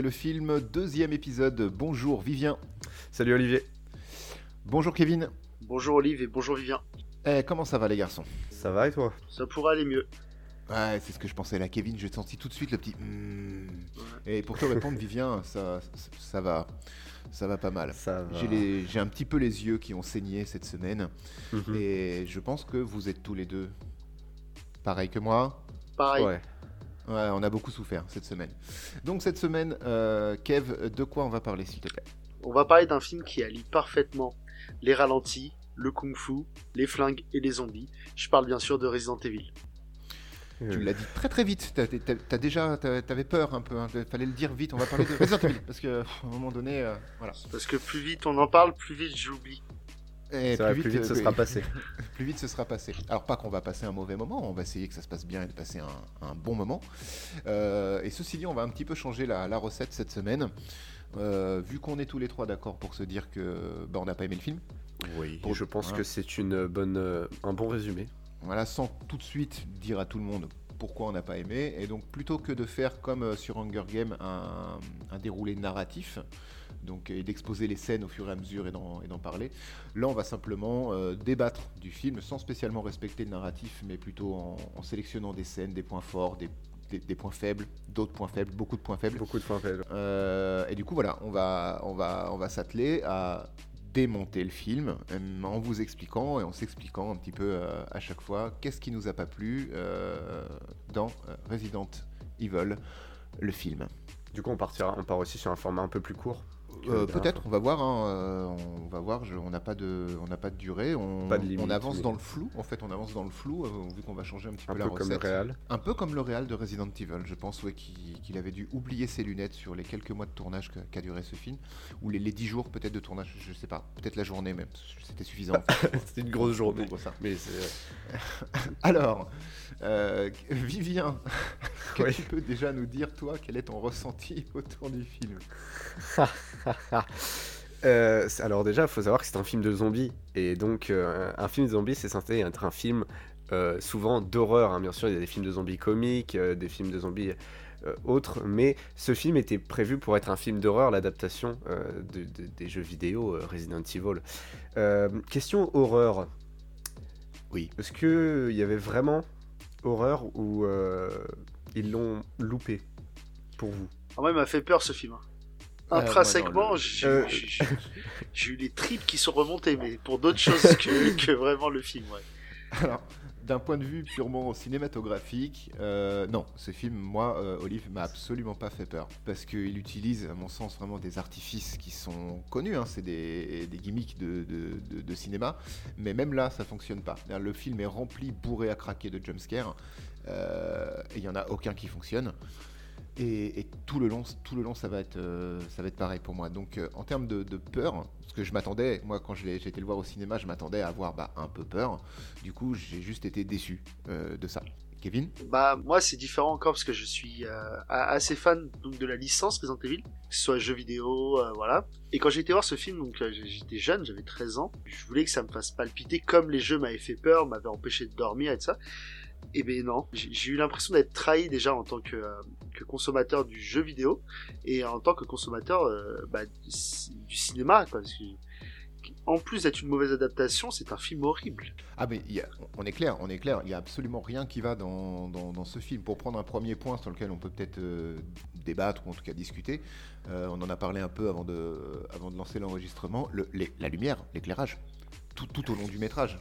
le film, deuxième épisode. Bonjour Vivien. Salut Olivier. Bonjour Kevin. Bonjour Olive et bonjour Vivien. Eh, comment ça va les garçons? Ça va et toi? Ça pourrait aller mieux. Ouais, c'est ce que je pensais là, Kevin. J'ai senti tout de suite le petit. hmm. Et pour te répondre, Vivien, ça, ça va, ça va pas mal. J'ai un petit peu les yeux qui ont saigné cette semaine, Mhm. et je pense que vous êtes tous les deux pareil que moi. Pareil. Ouais. Ouais, on a beaucoup souffert cette semaine. Donc cette semaine, euh, Kev, de quoi on va parler s'il te plaît? On va parler d'un film qui allie parfaitement les ralentis, le kung-fu, les flingues et les zombies. Je parle bien sûr de Resident Evil. Tu l'as dit très très vite. T'as déjà, t'as- t'avais peur un peu. hein. Fallait le dire vite. On va parler de Resident Evil parce que à un moment donné, euh, voilà. Parce que plus vite on en parle, plus vite j'oublie. Et vrai, plus vite euh, ce oui, sera passé. plus vite ce sera passé. Alors pas qu'on va passer un mauvais moment, on va essayer que ça se passe bien et de passer un, un bon moment. Euh, et ceci dit, on va un petit peu changer la, la recette cette semaine. Euh, vu qu'on est tous les trois d'accord pour se dire que bah, on n'a pas aimé le film, Oui. Pour- je pense voilà. que c'est une bonne, euh, un bon résumé. voilà, sans tout de suite dire à tout le monde pourquoi on n'a pas aimé. Et donc plutôt que de faire comme euh, sur Hunger Game un, un déroulé narratif, donc et d'exposer les scènes au fur et à mesure et d'en parler, là on va simplement euh, débattre du film sans spécialement respecter le narratif, mais plutôt en, en sélectionnant des scènes, des points forts, des, des- des points faibles, d'autres points faibles, beaucoup de points faibles. Beaucoup de points faibles. Euh, et du coup, voilà, on va, on va, on va s'atteler à démonter le film euh, en vous expliquant et en s'expliquant un petit peu euh, à chaque fois qu'est-ce qui nous a pas plu dans Resident Evil, le film. Du coup, on partira, on part aussi sur un format un peu plus court. Euh, Peut-être, on va voir. hein, euh, on va voir. je- on n'a pas de, on n'a pas de durée. On, Pas de limite, on avance dans le flou. En fait, on avance dans le flou euh, vu qu'on va changer un petit Un peu peu la comme le recette. réal. Un peu comme le réal de Resident Evil, je pense, ouais, qu'il avait dû oublier ses lunettes sur les quelques mois de tournage qu'a duré ce film, ou les, les 10 jours peut-être de tournage, je sais pas, peut-être la journée même, c'était suffisant. en fait, C'était une grosse journée. pour ça. Mais. Alors, euh, Vivien, que Oui. tu peux déjà nous dire, toi, quel est ton ressenti autour du film? Euh, alors déjà, il faut savoir que c'est un film de zombies. Et donc, euh, un film de zombies, c'est censé être un film euh, souvent d'horreur. hein. Bien sûr, il y a des films de zombies comiques, euh, des films de zombies euh, autres. Mais ce film était prévu pour être un film d'horreur, l'adaptation euh, de- de- des jeux vidéo euh, Resident Evil. Euh, question horreur. Oui. Est-ce qu'il y avait vraiment horreur ou euh, ils l'ont loupé pour vous? Ah, moi il m'a fait peur ce film. Hein. Euh, Intrinsèquement, Euh, j'ai- eu les tripes qui sont remontées, mais pour d'autres choses que, que vraiment le film. Ouais. Alors, d'un point de vue purement cinématographique, euh, non, ce film, moi, euh, Olive, m'a absolument pas fait peur. Parce qu'il utilise, à mon sens, vraiment des artifices qui sont connus, hein, c'est des, des gimmicks de, de- de- de cinéma, mais même là, ça fonctionne pas. C'est-à-dire, Le film est rempli, bourré à craquer de jumpscares, euh, et il y en a aucun qui fonctionne. Et, tout le long, tout le long, ça va être, euh, ça va être pareil pour moi. Donc, euh, en termes de, peur, parce que je m'attendais, moi, quand j'ai été le voir au cinéma, je m'attendais à avoir bah, un peu peur. Du coup, j'ai juste été déçu euh, de ça. Kevin? Bah moi c'est différent encore parce que je suis assez fan donc de la licence Resident Evil, que ce soit jeux vidéo, voilà. Et quand j'ai été voir ce film, donc j'étais jeune, j'avais 13 ans, je voulais que ça me fasse palpiter comme les jeux m'avaient fait peur, m'avaient empêché de dormir et tout ça. Et ben non, j'ai eu l'impression d'être trahi déjà en tant que, euh, que consommateur du jeu vidéo et en tant que consommateur euh, bah, du, ci- du cinéma, en plus d'être une mauvaise adaptation, c'est un film horrible. Ah mais on est clair, on est clair, il n'y a absolument rien qui va dans, ce film. Pour prendre un premier point sur lequel on peut peut-être euh, débattre ou en tout cas discuter, on en a parlé un peu avant de, lancer l'enregistrement, la lumière, l'éclairage, tout au long du métrage.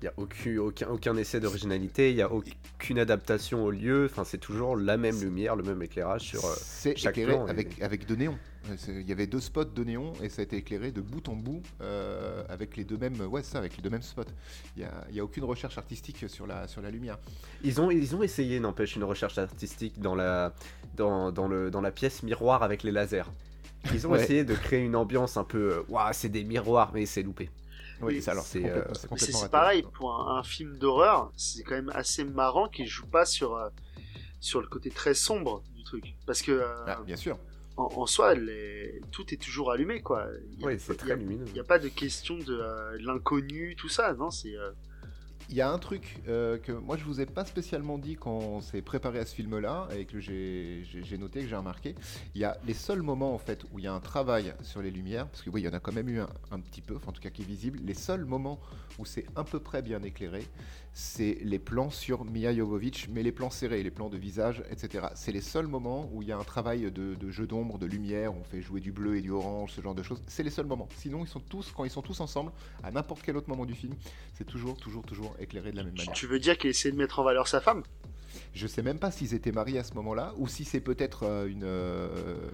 Il n'y a aucun, aucun, aucun essai d'originalité, il n'y a aucune adaptation au lieu, enfin c'est toujours la même lumière, le même éclairage sur... euh, C'est chaque éclairé plan avec, avec de néon. Euh, Il y avait deux spots de néon et ça a été éclairé de bout en bout euh, avec les deux mêmes, ouais, ça, avec les deux mêmes spots. Il n'y a, y a aucune recherche artistique sur la, sur la lumière. Ils ont, ils ont essayé, n'empêche, une recherche artistique dans la, dans, dans le, dans la pièce miroir avec les lasers. Ils ont Ouais. essayé de créer une ambiance un peu... Waouh, c'est des miroirs, mais c'est loupé. Oui, Oui, ça, alors, c'est, c'est complètement, euh, Mais complètement pareil, pour un, un film d'horreur, c'est quand même assez marrant qu'il joue pas sur, euh, sur le côté très sombre du truc. Parce que euh, Ah, bien sûr. en, en soi, les- tout est toujours allumé, quoi. Il y a- Oui, c'est très lumineux. Il n'y a pas de question de euh, l'inconnu, tout ça, non C'est euh, Il y a un truc euh, que moi je vous ai pas spécialement dit quand on s'est préparé à ce film-là et que j'ai j'ai noté, que j'ai remarqué. Il y a les seuls moments en fait où il y a un travail sur les lumières, parce que oui, il y en a quand même eu un, un petit peu, enfin, en tout cas qui est visible. Les seuls moments où c'est à peu près bien éclairé, c'est les plans sur Mia Jovovich, mais les plans serrés, les plans de visage, etc. C'est les seuls moments où il y a un travail de, de jeu d'ombre, de lumière, on fait jouer du bleu et du orange, ce genre de choses. C'est les seuls moments. Sinon, ils sont tous, quand ils sont tous ensemble, à n'importe quel autre moment du film, c'est toujours, toujours, toujours éclairé de la même manière. Tu veux dire qu'il essaie de mettre en valeur sa femme? Je sais même pas s'ils étaient mariés à ce moment-là, ou si c'est peut-être euh, une, euh,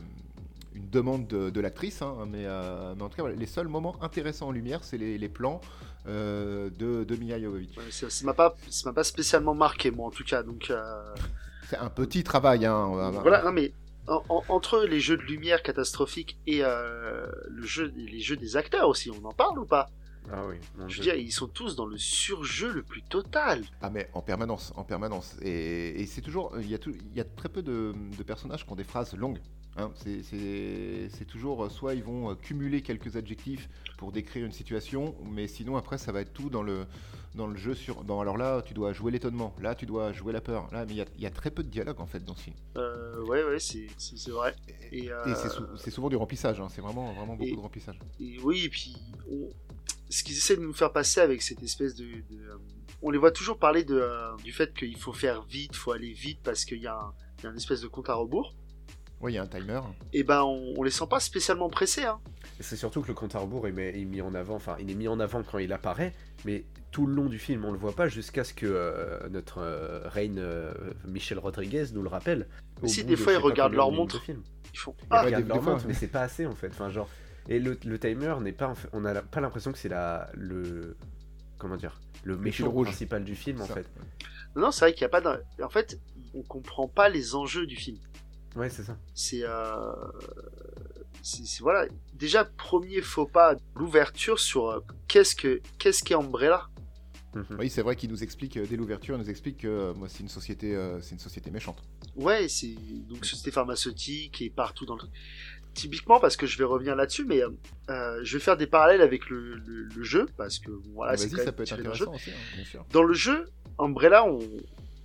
une demande de, de l'actrice, hein, mais, euh, mais en tout cas, voilà, les seuls moments intéressants en lumière, c'est les, les plans euh, de, de Mia Jovovich. Ouais, Ça ça m'a pas, ça m'a pas spécialement marqué, moi, en tout cas. Donc, euh, C'est un petit travail. Hein, on va- voilà, non, mais en- en- entre les jeux de lumière catastrophiques et euh, le jeu, les jeux des acteurs aussi, on en parle ou pas? Ah oui. Je veux dire, ils sont tous dans le surjeu le plus total. Ah mais en permanence, en permanence. Et, et c'est toujours, il y, a tout- il y a très peu de, de personnages qui ont des phrases longues. Hein. C'est- toujours, euh, soit ils vont euh, cumuler quelques adjectifs pour décrire une situation, mais sinon après ça va être tout dans le, dans le jeu sur... Dans, alors là, tu dois jouer l'étonnement, là tu dois jouer la peur. Là, mais il y a, il y a très peu de dialogue en fait dans ce film. Euh, ouais, ouais, c'est, vrai. Et, Et, euh, et c'est sou- c'est souvent du remplissage, hein. c'est vraiment, vraiment beaucoup et- de remplissage. Et oui, et puis on- ce qu'ils essaient de nous faire passer avec cette espèce de, de, on les voit toujours parler de, euh, du fait qu'il faut faire vite, faut aller vite parce qu'il y a un, il y a une espèce de compte à rebours. Oui, il y a un timer. Et ben on, on les sent pas spécialement pressés. Hein. C'est surtout que le compte à rebours est mis en avant, enfin il est mis en avant quand il apparaît, mais tout le long du film on le voit pas jusqu'à ce que euh, notre euh, reine euh, Michel Rodriguez nous le rappelle. Au Si, des de fois, ils regardent leur montre. Ils font Ils ah, des- regardent leur montre, mais c'est pas assez en fait. Enfin genre et le, le timer n'est pas, en fait- on a pas l'impression que c'est la le comment dire le méchant rouge. principal du film en Ça. fait. non, non, c'est vrai qu'il y a pas d'un... En fait, on comprend pas les enjeux du film. Ouais c'est ça. C'est, euh... c'est, c'est- voilà. Déjà premier faux pas, l'ouverture sur euh, qu'est-ce que qu'est-ce qu'est Umbrella? Mhm. Oui, c'est vrai qu'il nous explique, euh, dès l'ouverture, il nous explique que moi, c'est une société, euh, c'est une société méchante. Ouais, c'est donc société pharmaceutique et partout dans le typiquement parce que je vais revenir là-dessus, mais euh, je vais faire des parallèles avec le, le- le jeu parce que voilà, c'est Vas-y, quand ça même peut être intéressant aussi, hein, bien sûr. Dans le jeu, Umbrella, on,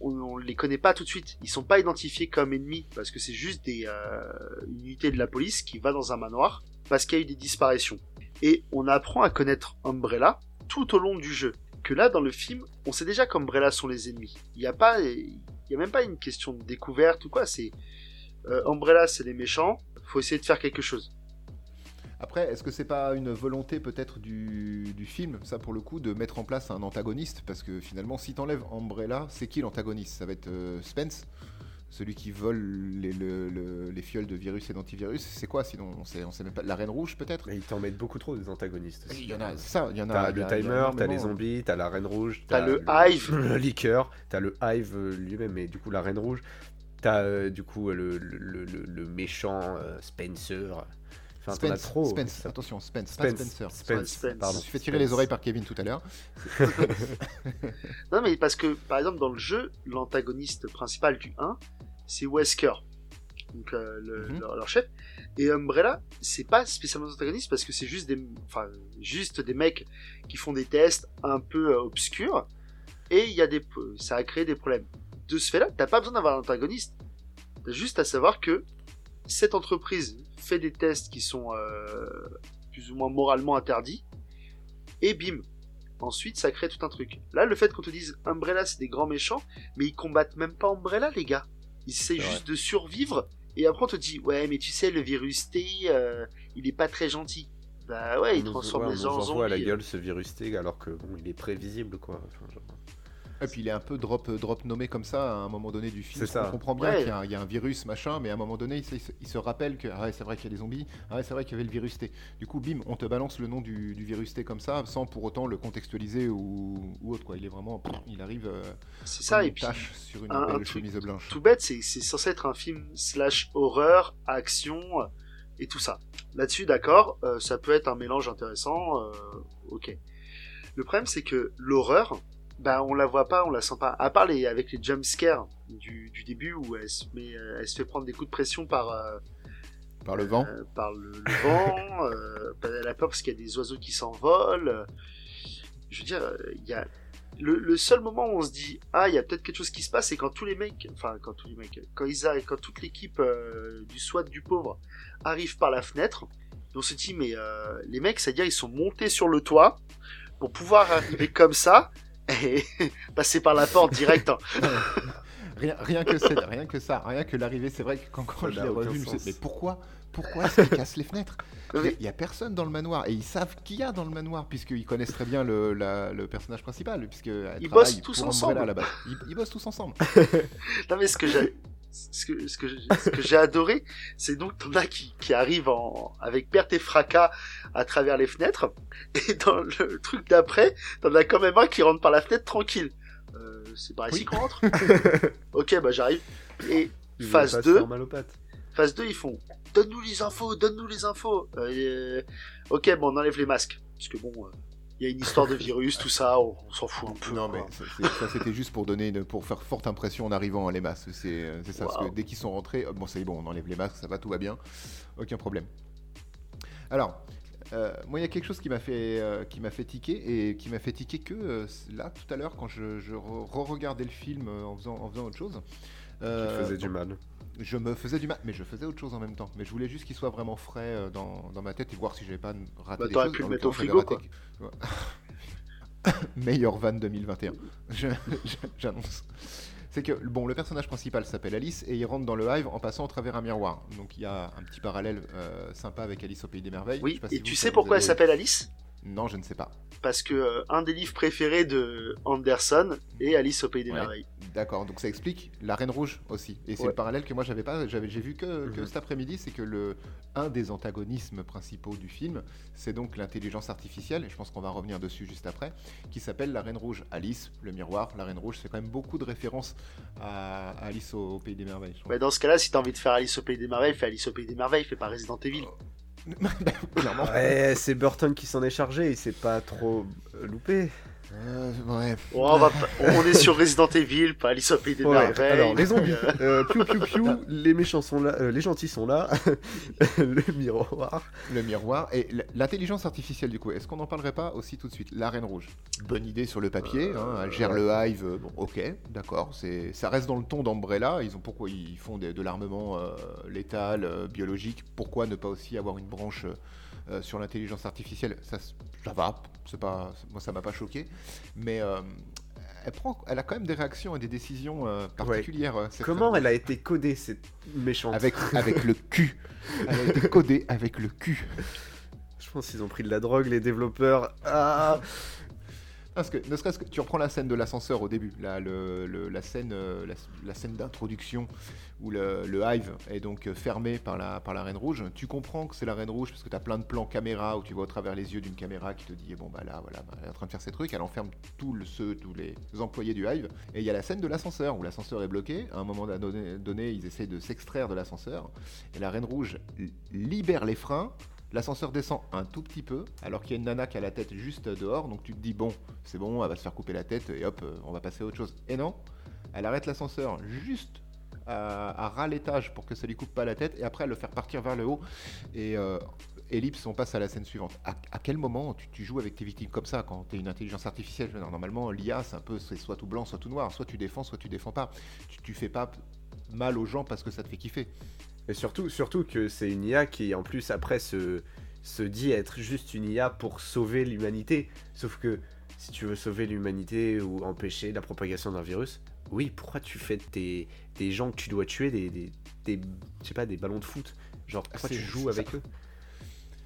on, on les connaît pas tout de suite. Ils sont pas identifiés comme ennemis parce que c'est juste des euh, une unité de la police qui va dans un manoir parce qu'il y a eu des disparitions. Et on apprend à connaître Umbrella tout au long du jeu. Que là, dans le film, on sait déjà qu'Umbrella sont les ennemis. Il n'y a pas, il y a même pas une question de découverte ou quoi. C'est euh, Umbrella, c'est les méchants. Faut essayer de faire quelque chose. Après, est-ce que c'est pas une volonté peut-être du, du film, ça pour le coup, de mettre en place un antagoniste? Parce que finalement, si t'enlèves Umbrella, c'est qui l'antagoniste? Ça va être euh, Spence celui qui vole les, le- le- les fioles de virus et d'antivirus, c'est quoi sinon on sait, on sait même pas. La Reine Rouge peut-être? Mais ils t'en mettent beaucoup trop des antagonistes. Il y en a, c'est ça, il y en a. T'as le timer, t'as les zombies, t'as la reine rouge, T'as le Hive. le liqueur, t'as le Hive euh, lui-même, mais du coup la reine rouge, t'as euh, du coup le, le, le- le- le méchant euh, Spencer. Enfin, Spence, trop. Spence, ça. attention, Spence, pas Spence, Spencer. Spence, Spence. Je pardon. me suis fait tirer Spence. les oreilles par Kevin tout à l'heure. Non, mais parce que, par exemple, dans le jeu, l'antagoniste principal du 1, c'est Wesker, donc euh, le- Mhm. leur, leur chef. Et Umbrella, c'est pas spécialement des antagonistes parce que c'est juste des, enfin, juste des mecs qui font des tests un peu euh, obscurs. Et il y a des, ça a créé des problèmes. De ce fait-là, t'as pas besoin d'avoir un antagoniste. T'as juste à savoir que cette entreprise fait des tests qui sont euh, plus ou moins moralement interdits. Et bim, Ensuite, ça crée tout un truc. Là, le fait qu'on te dise Umbrella, c'est des grands méchants, mais ils combattent même pas Umbrella, les gars. Ils essaient vrai. juste de survivre. Et après, on te dit, ouais, mais tu sais, le virus T, euh, il est pas très gentil. Bah ouais, il transforme ouais, les gens en envoie à la zombies. gueule ce virus T alors que bon, il est prévisible quoi. Enfin, genre- Et puis il est un peu drop, drop nommé comme ça à un moment donné du film. C'est ça. On comprend bien Ouais. qu'il y, a un- il y a un virus, machin, mais à un moment donné, il se, il rappelle que ah ouais, c'est vrai qu'il y a des zombies, ah ouais, c'est vrai qu'il y avait le virus T. Du coup, bim, on te balance le nom du, du virus T comme ça, sans pour autant le contextualiser ou, ou autre. Quoi. Il est vraiment, il arrive euh, C'est ça, et une puis, tache sur une un- un belle truc chemise blanche. tout bête, c'est c'est censé être un film slash horreur, action, euh, et tout ça. Là-dessus, d'accord, euh, ça peut être un mélange intéressant, euh, ok. Le problème, c'est que l'horreur, bah, on la voit pas, on la sent pas. À part les, avec les jumpscares du, du début où elle se, met, euh, elle se fait prendre des coups de pression par, euh, Par le vent. euh, par le, le vent, euh, elle a peur parce qu'il y a des oiseaux qui s'envolent. Je veux dire, euh, il y a le, le seul moment où on se dit ah il y a peut-être quelque chose qui se passe c'est quand tous les mecs enfin quand tous les mecs quand ils arrivent quand toute l'équipe euh, du SWAT du pauvre arrive par la fenêtre on se dit mais euh, les mecs c'est à dire ils sont montés sur le toit pour pouvoir arriver comme ça et passer par la porte direct hein. rien, rien que c'est- rien que ça rien que l'arrivée c'est vrai que quand, je l'ai revu je me suis sens. dit, mais pourquoi pourquoi est-ce qu'ils cassent les fenêtres? Il y a personne dans le manoir et ils savent qui y a dans le manoir puisqu'ils connaissent très bien le, la- le personnage principal puisque Ils bossent tous ensemble. Ils bossent tous ensemble. Non mais ce que j'ai ce que, ce que, j'ai- ce que j'ai adoré, c'est donc t'en as qui, qui arrivent en, avec perte et fracas à travers les fenêtres, et dans le truc d'après, t'en as quand même un qui rentre par la fenêtre tranquille. Euh, c'est par ici Oui. qu'on rentre Ok, bah j'arrive. Et Phase veut pas se 2. faire mal aux pattes. phase 2, ils font Donne-nous les infos, donne-nous les infos. Euh, ok, bon, on enlève les masques. Parce que bon, euh, il y a une histoire de virus, tout ça, on, on s'en fout un peu. Non mais hein. ça c'était juste pour donner une- pour faire forte impression en arrivant à les masques. C'est euh, c'est ça parce que dès qu'ils sont rentrés, euh, bon c'est bon, on enlève les masques, ça va, tout va bien, aucun problème. Alors. euh, moi, il y a quelque chose qui m'a fait, euh, qui m'a fait tiquer et qui m'a fait tiquer que euh, là tout à l'heure quand je, je re- re-regardais le film en faisant, en faisant autre chose. Qui faisait du mal. Je me faisais du mal, mais je faisais autre chose en même temps. Mais je voulais juste qu'il soit vraiment frais euh, dans, dans ma tête et voir si j'avais pas raté Bah, des t'aurais choses. pu le mettre au frigo, Ouais. Meilleur van 2021. Je- je- J'annonce. C'est que bon, le personnage principal s'appelle Alice et il rentre dans le hive en passant au travers un miroir. Donc il y a un petit parallèle euh, sympa avec Alice au pays des merveilles. Je Oui, sais pas et si tu vous, sais pourquoi elle s'appelle Alice? Non, je ne sais pas. Parce que euh, un des livres préférés de Anderson est Alice au pays des Ouais. merveilles. D'accord, donc ça explique la Reine Rouge aussi. Et c'est Ouais. le parallèle que moi j'avais pas, j'avais, j'ai vu que, que Mhm. cet après-midi, c'est que le un des antagonismes principaux du film, c'est donc l'intelligence artificielle. Et je pense qu'on va revenir dessus juste après, qui s'appelle la Reine Rouge. Alice, le miroir, la Reine Rouge, c'est quand même beaucoup de références à à Alice au, au pays des merveilles. Mais dans ce cas-là, si t'as envie de faire Alice au pays des merveilles, fais Alice au pays des merveilles, fais pas Resident Evil. Ouais, c'est Burton qui s'en est chargé, il s'est pas trop loupé. Euh, ouais. Oh, on, va pas- on est sur Resident Evil, pas Alice au pays des Ouais, merveilles. alors les zombies, Euh, euh, piou piou piou, les méchants sont là, euh, les gentils sont là, le miroir. Le miroir et l'intelligence artificielle du coup. Est-ce qu'on n'en parlerait pas aussi tout de suite? La Reine Rouge. Bonne idée sur le papier. hein, elle gère le hive. euh, Bon, ok, d'accord. Ça reste dans le ton d'Umbrella. Ils ont pourquoi ils font des- de l'armement euh, létal, euh, biologique? Pourquoi ne pas aussi avoir une branche euh, sur l'intelligence artificielle? Ça, ça va. C'est pas, moi ça m'a pas choqué. Mais euh, elle prend, elle a quand même des réactions et des décisions euh, particulières. euh, Comment elle a été codée cette méchante avec, avec le cul. Elle a été codée avec le cul. Je pense qu'ils ont pris de la drogue les développeurs. Ah Parce que, ne serait-ce que tu reprends la scène de l'ascenseur au début, là, le, le- la scène, la, la scène d'introduction où le, hive est donc fermé par la, Reine Rouge. Tu comprends que c'est la Reine Rouge parce que tu as plein de plans caméra où tu vois au travers les yeux d'une caméra qui te dit eh bon bah là voilà, bah, elle est en train de faire ses trucs. Elle enferme tous le- ceux, tous les employés du hive. Et il y a la scène de l'ascenseur où l'ascenseur est bloqué. À un moment donné, donné, ils essaient de s'extraire de l'ascenseur et la Reine Rouge li- libère les freins. L'ascenseur descend un tout petit peu, alors qu'il y a une nana qui a la tête juste dehors, donc tu te dis bon, c'est bon, elle va se faire couper la tête et hop, euh, on va passer à autre chose. Et non, elle arrête l'ascenseur juste à, à ras l'étage pour que ça lui coupe pas la tête, et après le fait partir vers le haut. Et euh, ellipse, on passe à la scène suivante. À, quel moment tu, joues avec tes victimes comme ça quand tu es une intelligence artificielle? Normalement, l'IA, c'est un peu c'est soit tout blanc, soit tout noir, soit tu défends, soit tu défends pas. Tu, tu fais pas mal aux gens parce que ça te fait kiffer. Et surtout, surtout que c'est une IA qui, en plus, après, se, se dit être juste une IA pour sauver l'humanité. Sauf que si tu veux sauver l'humanité ou empêcher la propagation d'un virus, oui, pourquoi tu fais des, des gens que tu dois tuer, des, des, des- je sais pas, des ballons de foot? Genre, pourquoi tu joues avec eux?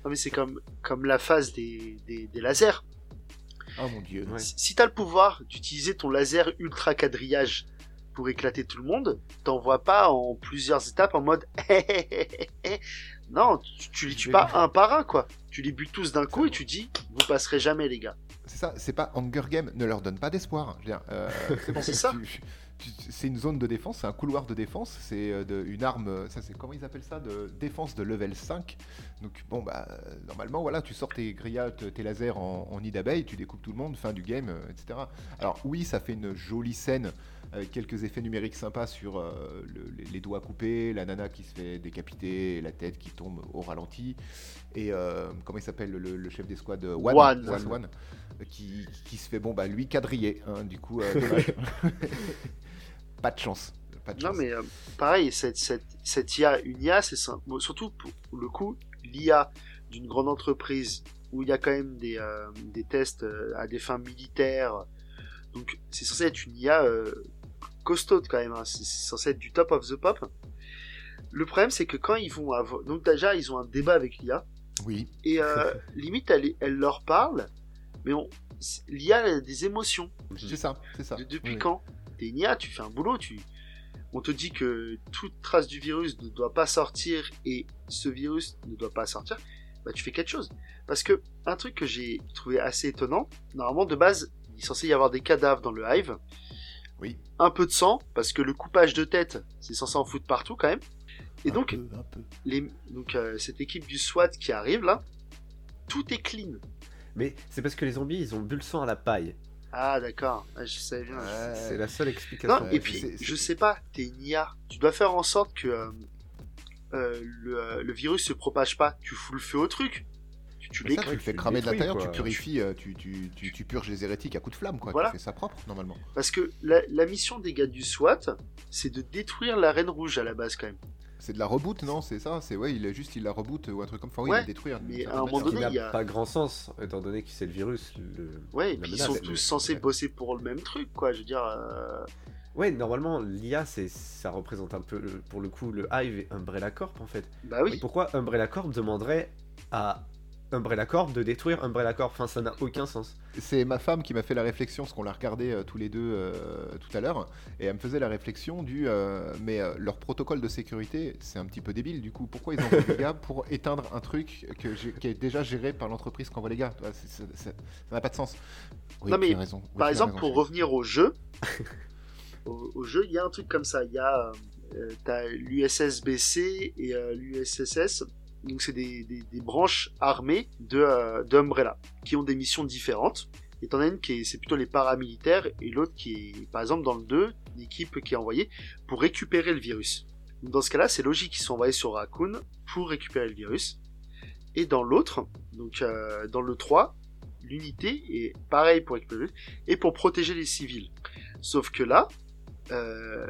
Non mais c'est comme, comme la phase des, des, des lasers. Oh mon dieu. Ouais. Si, si t'as le pouvoir d'utiliser ton laser ultra quadrillage pour éclater tout le monde, t'envoies pas en plusieurs étapes en mode non, tu, tu les tues pas un par un quoi. Tu les butes tous d'un coup et tu dis vous passerez jamais les gars. C'est ça, c'est pas Hunger Game, ne leur donne pas d'espoir. Euh, c'est bon, ça. C'est une zone de défense, c'est un couloir de défense, c'est euh, une arme, euh, ça c'est comment ils appellent ça, de défense de level 5. Donc bon bah normalement voilà, tu sors tes grillades, tes lasers en, en nid d'abeille, tu découpes tout le monde, fin du game, etc. Alors oui, ça fait une jolie scène avec quelques effets numériques sympas sur euh, le- les, les doigts coupés, la nana qui se fait décapiter, la tête qui tombe au ralenti, et euh, comment il s'appelle le, le chef d'escouade euh, One, One. One, One, qui, qui se fait bon bah lui quadriller, hein, du coup euh, pas de chance. Pas de Non, chance. mais euh, pareil, cette, cette, cette IA, une IA, c'est. Bon, surtout pour le coup, l'IA d'une grande entreprise où il y a quand même des, euh, des tests à des fins militaires. Donc, c'est censé être une IA euh, costaude quand même. hein. C'est c'est censé être du top of the pop. Le problème, c'est que quand ils vont avoir. Donc, déjà, ils ont un débat avec l'IA. Oui, Et euh, limite, elle, elle leur parle. Mais on... l'IA a des émotions. c'est ça, c'est ça. De- depuis Oui. quand T'es une IA, tu fais un boulot, tu... on te dit que toute trace du virus ne doit pas sortir et ce virus ne doit pas sortir, bah tu fais quelque chose. Parce que un truc que j'ai trouvé assez étonnant, normalement de base, il est censé y avoir des cadavres dans le hive, Oui. un peu de sang, parce que le coupage de tête, c'est censé en foutre partout quand même. Et Un donc, peu, un peu. les... donc euh, cette équipe du SWAT qui arrive là, tout est clean. Mais c'est parce que les zombies, ils ont bu le sang à la paille. Ah d'accord, je savais bien. Ouais. C'est la seule explication. Non, et puis, je sais pas, t'es une IA. Tu dois faire en sorte que euh, euh, le, euh, le virus se propage pas. Tu fous le feu au truc. Tu, tu l'écris. tu le fais cramer de l'intérieur, tu purifies, tu, tu, tu, tu purges les hérétiques à coups de flamme, quoi. Voilà. Tu fais ça propre, normalement. Parce que la, la mission des gars du SWAT, c'est de détruire la Reine Rouge à la base, quand même. C'est de la reboot, non C'est ça C'est ouais, il est juste, il la reboot ou un truc comme ça. Enfin, oui, Ouais, il la détruire. d'une mais à un moment donné, n'a il y a- pas grand sens, étant donné que c'est le virus. Le... Ouais, et la puis ils sont mais- tous censés ouais. bosser pour le même truc, quoi. Je veux dire. euh, Ouais, normalement, l'IA, c'est, ça représente un peu, le- pour le coup, le Hive et Umbrella Corp, en fait. Bah oui. Pourquoi Umbrella Corp demanderait à Umbrella Corp de détruire Umbrella Corp Enfin, ça n'a aucun sens. C'est ma femme qui m'a fait la réflexion, parce qu'on l'a regardé euh, tous les deux euh, tout à l'heure, et elle me faisait la réflexion du euh, mais euh, leur protocole de sécurité, c'est un petit peu débile. Du coup, pourquoi ils envoient des gars pour éteindre un truc que qui est déjà géré par l'entreprise qu'envoie les gars? Tu vois, c'est- c'est- c'est- Ça n'a pas de sens. Oui, Non, tu mais, as raison. Oui, Par exemple, raison, pour revenir au jeu, au, au jeu, il y a un truc comme ça. Il y a, euh, t'as l'USSBC et euh, l'USSS. Donc c'est des, des, des branches armées de euh, d'Umbrella qui ont des missions différentes. Et t'en as une qui est, c'est plutôt les paramilitaires et l'autre qui est, par exemple, dans le 2, l'équipe qui est envoyée pour récupérer le virus. Donc dans ce cas-là, c'est logique qu'ils sont envoyés sur Raccoon pour récupérer le virus. Et dans l'autre, donc euh, dans le 3, l'unité est pareil pour récupérer le virus et pour protéger les civils. Sauf que là, euh,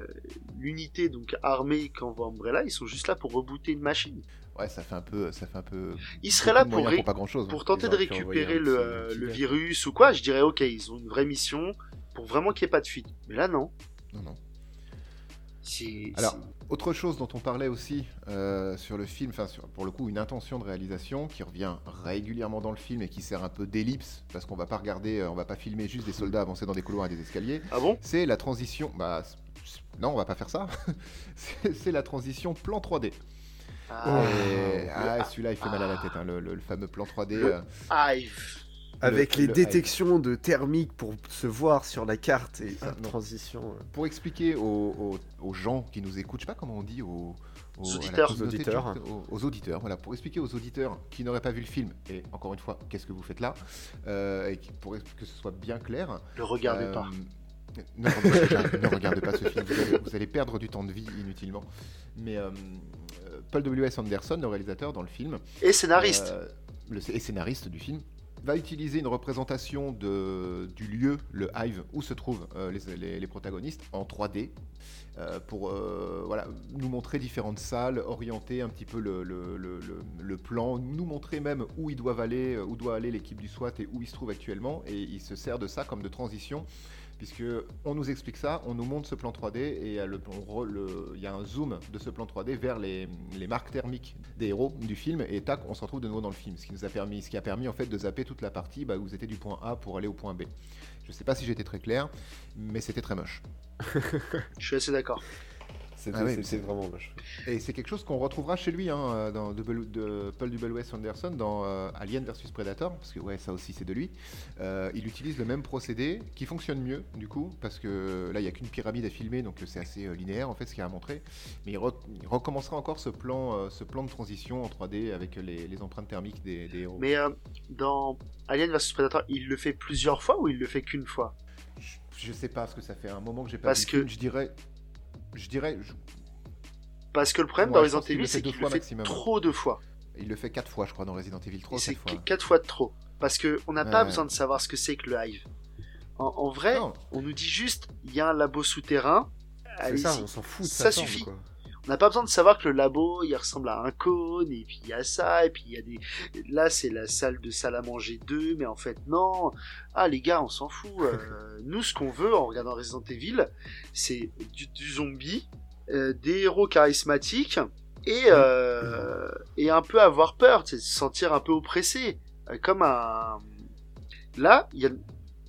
l'unité donc armée qu'envoie Umbrella, ils sont juste là pour rebooter une machine. Ouais, ça fait un peu, ça fait un peu. Ils seraient là pour, pas grand chose. pour tenter de récupérer le, euh, le virus ou quoi. Je dirais ok, ils ont une vraie mission pour vraiment qu'il n'y ait pas de fuite. Mais là non. Non, non. Alors, Autre chose dont on parlait aussi euh, sur le film, enfin pour le coup une intention de réalisation qui revient régulièrement dans le film et qui sert un peu d'ellipse parce qu'on va pas regarder, euh, on va pas filmer juste des soldats avancer dans des couloirs et des escaliers. ah bon? C'est la transition. Bah non, on va pas faire ça. C'est- C'est la transition plan 3D. Ah, Et- le- ah, celui-là il fait mal à la tête, hein, le, le- le fameux plan 3D. Le- euh, Hive. Avec le les détections de thermique pour se voir sur la carte et Ah, la non. transition. euh. pour expliquer aux, aux- aux gens qui nous écoutent, je sais pas comment on dit, aux, aux- auditeurs. Aux auditeurs. du- aux, aux auditeurs, voilà, pour expliquer aux auditeurs qui n'auraient pas vu le film, et encore une fois, qu'est-ce que vous faites là, euh, et pour que ce soit bien clair. Le regardez euh, pas. Ne, regardez- ne regardez pas ce film, vous allez, vous allez perdre du temps de vie inutilement. Mais euh, Paul W.S. Anderson, le réalisateur dans le film, Et scénariste. euh, le, et scénariste du film, va utiliser une représentation de, du lieu, le Hive, où se trouvent euh, les, les- les protagonistes, en 3D, euh, pour euh, voilà, nous montrer différentes salles, orienter un petit peu le, le- le- le- plan, nous montrer même où ils doivent aller, où doit aller l'équipe du SWAT et où ils se trouvent actuellement, et il se sert de ça comme de transition puisque on nous explique ça, on nous montre ce plan 3D et il y a un zoom de ce plan 3D vers les, marques thermiques des héros du film et tac, on se retrouve de nouveau dans le film, ce qui nous a permis, ce qui a permis en fait de zapper toute la partie bah, où vous étiez du point A pour aller au point B. Je sais pas si j'étais très clair, mais c'était très moche. Je suis assez d'accord. C'était Ah oui, vraiment moche. Et c'est quelque chose qu'on retrouvera chez lui, hein, euh, dans de, Bel- de Paul W.S. Anderson, dans euh, Alien vs Predator, parce que ouais, ça aussi c'est de lui. Euh, il utilise le même procédé, qui fonctionne mieux du coup, parce que là il n'y a qu'une pyramide à filmer, donc c'est assez euh, linéaire en fait ce qu'il a montré. Mais il, re- il recommencera encore ce plan, euh, ce plan de transition en 3D avec les, les empreintes thermiques des, des héros. Mais euh, dans Alien vs Predator, il le fait plusieurs fois ou il le fait qu'une fois? Je sais pas, parce que ça fait un moment que j'ai pas Parce vu que- film. Je dirais. Je dirais. je- Parce que le problème dans Resident pense qu'il le Evil, fait c'est qu'il le fait trop de fois. Il le fait 4 fois, je crois, dans Resident Evil 3. Et c'est 4 fois. 4 fois de trop. Parce que on n'a pas besoin de savoir ce que c'est que le Hive. En, en vrai, Non, on nous dit juste, il y a un labo souterrain. C'est ça, on s'en fout de Ça suffit. quoi. On n'a pas besoin de savoir que le labo, il ressemble à un cône, et puis il y a ça, et puis il y a des... Là, c'est la salle de salle à manger 2, mais en fait, non. Ah, les gars, on s'en fout. Euh, nous, ce qu'on veut en regardant Resident Evil, c'est du, du zombie, euh, des héros charismatiques, et, euh, et un peu avoir peur, se sentir un peu oppressé. Comme un... Là, il y a...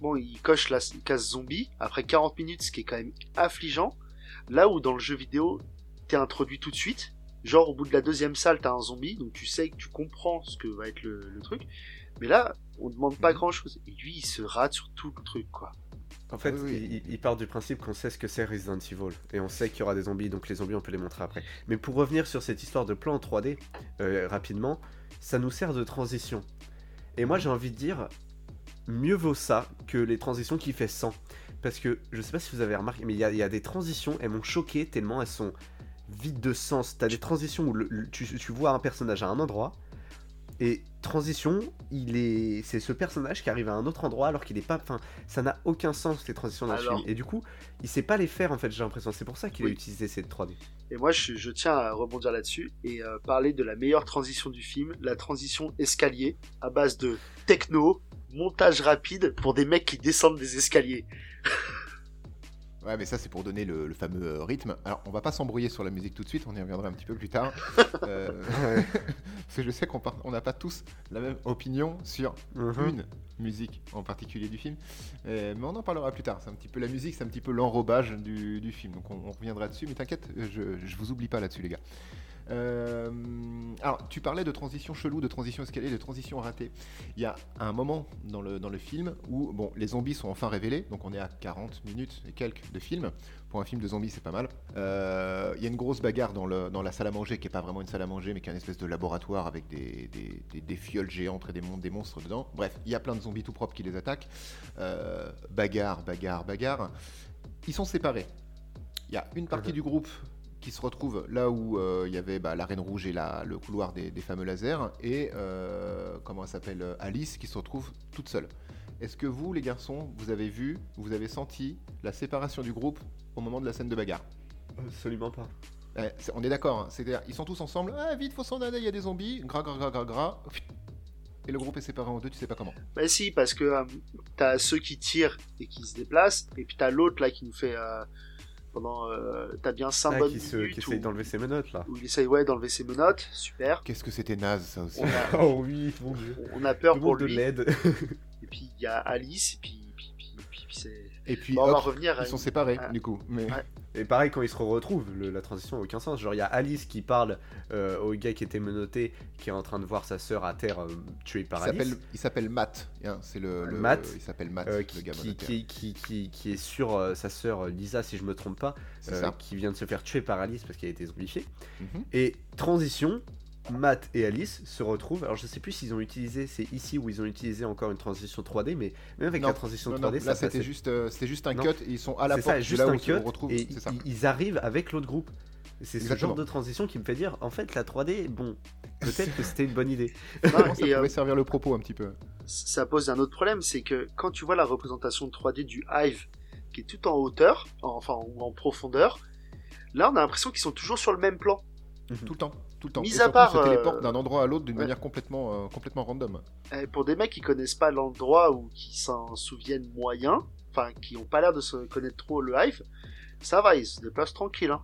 Bon, il coche la case zombie après 40 minutes, ce qui est quand même affligeant. Là où dans le jeu vidéo, t'es introduit tout de suite. Genre au bout de la deuxième salle, t'as un zombie, donc tu sais que tu comprends ce que va être le, le truc. Mais là, on demande pas grand chose. Et lui, il se rate sur tout le truc, quoi. En fait, Oui, oui. Il, part du principe qu'on sait ce que c'est Resident Evil et on sait qu'il y aura des zombies, donc les zombies on peut les montrer après. Mais pour revenir sur cette histoire de plan en 3D euh, rapidement, ça nous sert de transition. Et moi j'ai envie de dire, mieux vaut ça que les transitions qui fait 100. Parce que je sais pas si vous avez remarqué, mais il y, y a des transitions, elles m'ont choqué tellement elles sont vides de sens. T'as des transitions où le- le- tu, tu vois un personnage à un endroit, et transition, il est, c'est ce personnage qui arrive à un autre endroit alors qu'il est pas, enfin, ça n'a aucun sens les transitions dans le Alors- film. Et du coup, il sait pas les faire en fait. J'ai l'impression. C'est pour ça qu'il Oui. a utilisé cette 3D. Et moi, je, je tiens à rebondir là-dessus et euh, parler de la meilleure transition du film, la transition escalier, à base de techno, montage rapide pour des mecs qui descendent des escaliers. Ouais, mais ça, c'est pour donner le, le fameux euh, rythme. Alors, on va pas s'embrouiller sur la musique tout de suite, on y reviendra un petit peu plus tard. Euh, parce que je sais qu'on n'a pas tous la même opinion sur Mhm. une musique en particulier du film. Euh, mais on en parlera plus tard. C'est un petit peu la musique, c'est un petit peu l'enrobage du, du film. Donc on, on reviendra dessus. Mais t'inquiète, je, je vous oublie pas là-dessus, les gars. Euh, alors, tu parlais de transition chelou, de transition escalier, de transition ratée. Il y a un moment dans le, dans le film où bon, les zombies sont enfin révélés. Donc on est à 40 minutes et quelques de film. Pour un film de zombies, c'est pas mal. Euh, Il y a une grosse bagarre dans, le, dans la salle à manger, qui est pas vraiment une salle à manger, mais qui est une espèce de laboratoire avec des, des, des- des fioles géantes et des, mon- des monstres dedans. Bref, il y a plein de zombies tout propres qui les attaquent. Euh, bagarre, bagarre, bagarre. Ils sont séparés. Il y a une partie du groupe qui se retrouve là où euh, il y avait bah, l'arène rouge et la- le couloir des, des fameux lasers, et euh, comment elle s'appelle euh, Alice qui se retrouve toute seule. Est-ce que vous, les garçons, vous avez vu, vous avez senti la séparation du groupe au moment de la scène de bagarre? Absolument pas. Eh, On est d'accord, hein, c'est-à-dire ils sont tous ensemble, ah vite, faut s'en aller, il y a des zombies, gras, gras, gras, gras, gras, et le groupe est séparé en deux, tu sais pas comment. Bah si, parce que euh, t'as ceux qui tirent et qui se déplacent, et puis t'as l'autre là qui nous fait euh, pendant euh, t'as bien 5 Ah, bonnes qui se, minutes qui essaye d'enlever ses menottes là. où il essaye ouais d'enlever ses menottes, super. Qu'est-ce que c'était naze ça aussi. On a, Oh oui, mon dieu. on a peur pour monde de lui. l'aide. Et puis il y a Alice, et puis puis puis, puis, puis c'est. Et puis Bon, on va revenir. à ils sont séparés Ah. du coup. Mais... Ouais. Et pareil, quand ils se retrouvent, le- la transition n'a aucun sens. Genre, il y a Alice qui parle euh, au gars qui était menotté, qui est en train de voir sa sœur à terre euh, tuée par Alice. il s'appelle Matt. hein, c'est le, le- Matt, Il s'appelle Matt, euh, le qui, gars qui, monétaire. qui, qui, qui- qui est sur euh, sa sœur Lisa, si je me trompe pas, euh, qui vient de se faire tuer par Alice parce qu'elle a été zombifiée. Mhm. Et transition, Matt et Alice se retrouvent. Alors, je sais plus s'ils ont utilisé, c'est ici où ils ont utilisé encore une transition 3D, mais même avec Non, la transition Non, 3D, non, ça là c'était juste, euh, c'était juste un cut et ils sont à la C'est porte ça, de juste là où un ils se cut, retrouvent. et ça. ils, arrivent avec l'autre groupe. C'est ce genre de transition qui me fait dire, en fait, la 3D, bon, peut-être que c'était une bonne idée. Non, ça et, euh, pourrait servir le propos un petit peu. ça pose un autre problème, c'est que quand tu vois la représentation de 3D du Hive, qui est tout en hauteur, en- enfin ou en profondeur, là on a l'impression qu'ils sont toujours sur le même plan. Tout le temps, tout le temps. Mis et à surtout, part, se euh, d'un endroit à l'autre d'une ouais. manière complètement, euh, complètement random. Et pour des mecs qui connaissent pas l'endroit ou qui s'en souviennent moyen, enfin qui ont pas l'air de se connaître trop le Hive, ça va, ils se déplacent tranquille. Hein.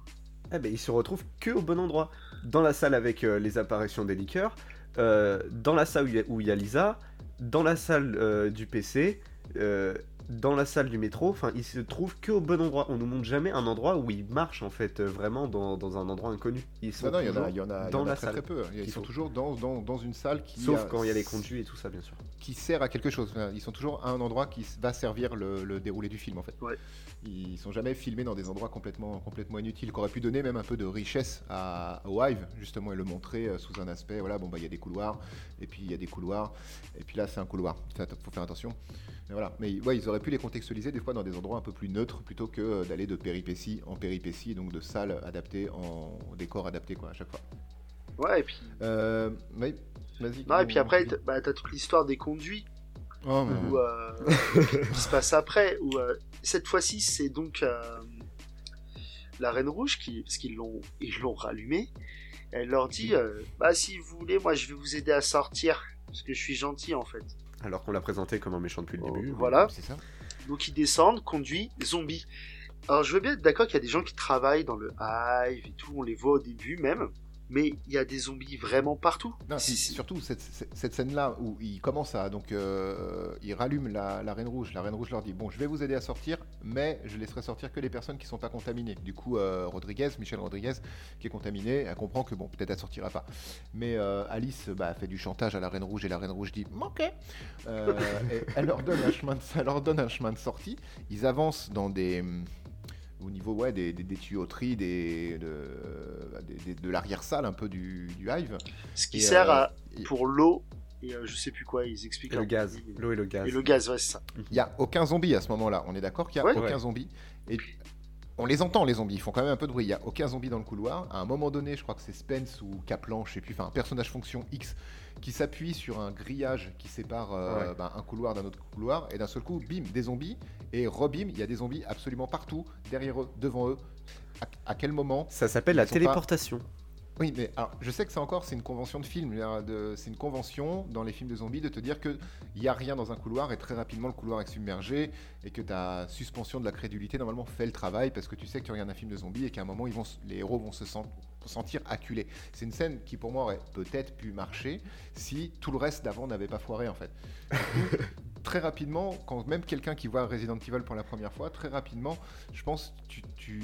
Eh ben, ils se retrouvent que au bon endroit. Dans la salle avec euh, les apparitions des liqueurs, euh, dans la salle où il y a- y, Lisa, dans la salle euh, du PC, euh, dans la salle du métro, enfin, ils se trouvent que au bon endroit. On nous montre jamais un endroit où ils marchent, en fait, euh, vraiment dans, dans un endroit inconnu. Ils sont Non, non, il y en toujours a, il y en a, il y dans en a la très, salle. très peu. Ils sont sont- toujours dans, dans, dans une salle qui, Sauf a- quand il y a les conduits et tout ça, bien sûr. qui sert à quelque chose. Ils sont toujours à un endroit qui va servir le, le déroulé du film en fait. Ouais. Ils sont jamais filmés dans des endroits complètement, complètement inutiles, qui auraient pu donner même un peu de richesse à, au Hive, justement, et le montrer euh, sous un aspect. Voilà, bon bah il y a des couloirs, et puis il y a des couloirs, et puis là c'est un couloir. Faut faut faire attention. Mais voilà. Mais ouais, ils auraient pu les contextualiser des fois dans des endroits un peu plus neutres plutôt que d'aller de péripétie en péripétie, donc de salles adaptées en décors adaptés quoi à chaque fois. Ouais, et puis. Euh, oui, vas-y. Non, et puis après, t'as bah, t'as toute l'histoire des conduits Oh, mais- où, euh, qui se passe après. Où, euh, cette fois-ci, c'est donc euh, la Reine Rouge qui, parce qu'ils l'ont, ils l'ont rallumée. Elle leur dit, bah si vous voulez, moi je vais vous aider à sortir parce que je suis gentil en fait. Alors qu'on l'a présenté comme un méchant depuis le Oh, début. voilà. C'est ça. Donc ils descendent, conduit, zombies. Alors je veux bien être d'accord qu'il y a des gens qui travaillent dans le hive et tout, on les voit au début même, mais il y a des zombies vraiment partout. Non, Si, puis si. surtout cette, scène-là où il commence à donc euh, il rallume la, la Reine Rouge. La Reine Rouge leur dit bon, je vais vous aider à sortir, mais je laisserai sortir que les personnes qui sont pas contaminées. Du coup, euh, Rodriguez, Michel Rodriguez, qui est contaminé, elle comprend que bon, peut-être elle sortira pas. Mais euh, Alice bah, fait du chantage à la Reine Rouge et la Reine Rouge dit ok. Euh, et elle leur donne un chemin, de, elle leur donne un chemin de sortie. Ils avancent dans des au niveau ouais, des, des- des tuyauteries, des, de, des- de l'arrière-salle un peu du, du hive. Ce qui Et, sert euh, à, et- pour l'eau et euh, je sais plus quoi, ils expliquent. Et le gaz. L'eau et le gaz. Et le gaz, ouais, c'est ça. Il n'y a aucun zombie à ce moment-là. On est d'accord qu'il n'y a Ouais. aucun Ouais. zombie. Et on les entend, les zombies. Ils font quand même un peu de bruit. Il n'y a aucun zombie dans le couloir. À un moment donné, je crois que c'est Spence ou Kaplan, je sais plus, enfin un personnage fonction X qui s'appuie sur un grillage qui sépare euh, Ouais. ben, un couloir d'un autre couloir. Et d'un seul coup, bim, des zombies. Et rebim, il y a des zombies absolument partout, derrière eux, devant eux. À, à quel moment Ça s'appelle la pas- téléportation. Oui, mais je sais que c'est encore, c'est une convention de film. de- C'est une convention dans les films de zombies de te dire qu'il n'y a rien dans un couloir et très rapidement le couloir est submergé et que ta suspension de la crédulité normalement fait le travail parce que tu sais que tu regardes un film de zombies et qu'à un moment les héros vont se sen- sentir acculés. C'est une scène qui pour moi aurait peut-être pu marcher si tout le reste d'avant n'avait pas foiré en fait. Très rapidement, quand même quelqu'un qui voit Resident Evil pour la première fois, très rapidement, je pense, tu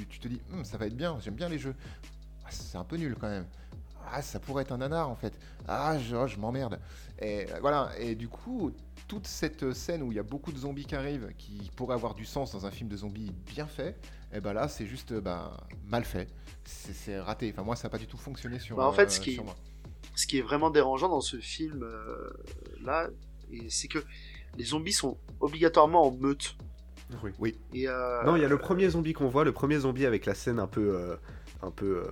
te dis, Hum, ça va être bien, j'aime bien les jeux. C'est un peu nul quand même. Ah, ça pourrait être un nanar en fait. Ah, je, oh, je m'emmerde. Et euh, voilà. Et du coup, toute cette scène où il y a beaucoup de zombies qui arrivent, qui pourrait avoir du sens dans un film de zombies bien fait, et ben là, c'est juste bah, mal fait. C'est c'est raté. Enfin, moi, ça n'a pas du tout fonctionné sur, Bah, en fait, ce euh, qui- sur moi. Ce qui est vraiment dérangeant dans ce film euh, là, c'est que les zombies sont obligatoirement en meute. Oui. Et euh, Non, il y a le premier zombie qu'on voit, le premier zombie avec la scène un peu, euh, un peu,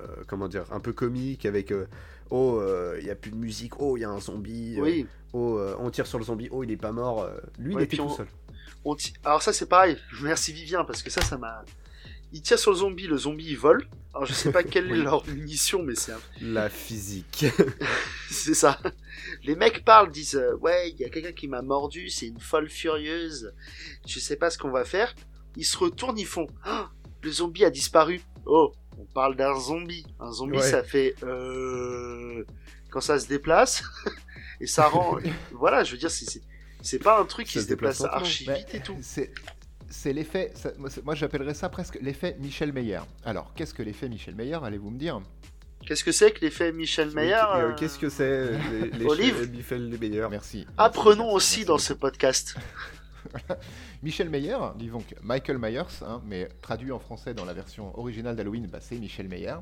euh, comment dire, un peu comique avec, euh, oh, euh, il y a plus de musique, oh, il y a un zombie, euh, oui, oh, euh, on tire sur le zombie, oh, il est pas mort. euh, Lui, Ouais, il était tout on- seul. on alors ça c'est pareil. Je remercie Vivien parce que ça, ça m'a. Il tire sur le zombie, le zombie il vole. Alors je sais pas quelle est leur munition, mais c'est un- La physique. c'est ça. Les mecs parlent, disent euh, ouais, il y a quelqu'un qui m'a mordu, c'est une folle furieuse. Je sais pas ce qu'on va faire. Ils se retournent, ils font Ah, le zombie a disparu. Oh, parle d'un zombie. Un zombie, Ouais. ça fait euh, quand ça se déplace et ça rend. voilà, je veux dire, c'est pas un truc qui Ça se se déplace déplace archi vite et tout. C'est c'est l'effet. moi, j'appellerais ça presque l'effet Michel Meyer. Alors, qu'est-ce que l'effet Michel Meyer Allez-vous me dire? Qu'est-ce que c'est que l'effet Michel Meyer Euh, euh, Qu'est-ce que c'est les, les Olive? les Biffel les meilleurs Merci. Apprenons Merci, aussi merci dans ce podcast. Michel Meyer, dit donc Michael Myers, hein, mais traduit en français dans la version originale d'Halloween, bah, c'est Michel Meyer.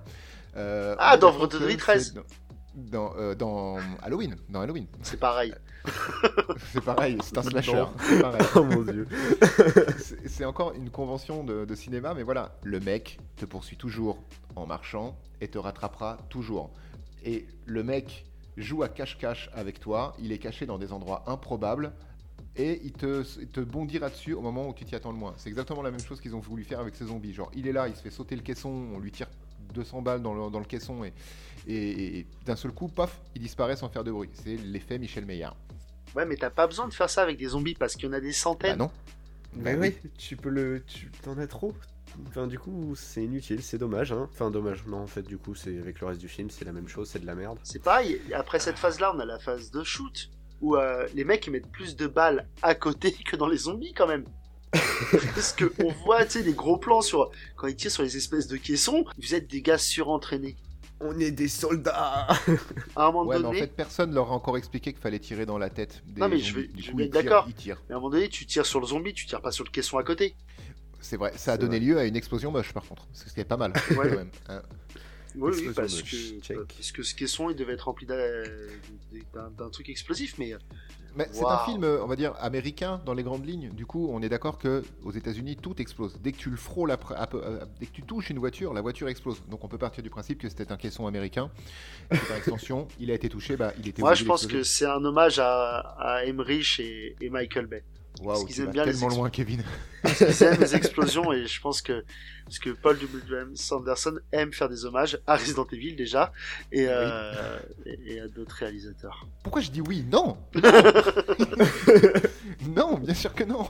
Euh, Ah, dans Vendredi que 13. c'est Dans, dans, euh, dans Halloween, dans Halloween. C'est pareil. C'est pareil, c'est un slasher. Non. c'est pareil. Oh mon dieu. C'est c'est encore une convention de, de cinéma, mais voilà, le mec te poursuit toujours en marchant et te rattrapera toujours. Et le mec joue à cache-cache avec toi, il est caché dans des endroits improbables et il te, il te bondira dessus au moment où tu t'y attends le moins. C'est exactement la même chose qu'ils ont voulu faire avec ces zombies. Genre, il est là, il se fait sauter le caisson, on lui tire 200 balles dans le, dans le caisson et, et- et d'un seul coup, paf, il disparaît sans faire de bruit. C'est l'effet Michel Meyer. Ouais, mais t'as pas besoin de faire ça avec des zombies parce qu'il y en a des Bah centaines. non. Bah oui, tu peux le. Tu t'en as trop. Enfin, du coup, c'est inutile, c'est dommage. Hein. Enfin, dommage. Non, en fait, du coup, c'est avec le reste du film, c'est la même chose, c'est de la merde. C'est pareil, après cette phase-là, on a la phase de shoot, où euh, les mecs ils mettent plus de balles à côté que dans les zombies quand même. Parce que on voit, tu sais, les gros plans sur quand ils tirent sur les espèces de caissons, vous êtes des gars surentraînés. On est des soldats À un moment Ouais, mais en donné, fait, personne leur a encore expliqué qu'il fallait tirer dans la tête des Non, mais je vais- je coup, vais ils être d'accord. tirent. à un moment donné, tu tires sur le zombie, tu tires pas sur le caisson à côté. C'est vrai, ça a donné vrai. lieu à une explosion moche par contre. Ce qui est pas mal. Ouais. quand même, hein. Oui, parce que, parce que ce caisson, il devait être rempli d'un truc explosif, mais Mais c'est un film, euh, on va dire, américain dans les grandes lignes. Du coup, on est d'accord que aux États-Unis, tout explose. Dès que tu le frôles, après, à peu- euh, dès que tu touches une voiture, la voiture explose. Donc, on peut partir du principe que c'était un caisson américain. Et par extension, il a été touché, bah, il était. moi je pense que c'est un hommage à, à Emmerich et, et Michael Bay. Waouh, parce qu'ils tu aiment vas bien les tellement loin, Kevin. Parce qu'ils aiment les explosions et je pense que parce que Paul W. Sanderson aime faire des hommages à Resident Evil déjà et, euh, et, et à d'autres réalisateurs. Pourquoi je dis oui? Non Non, bien sûr que non.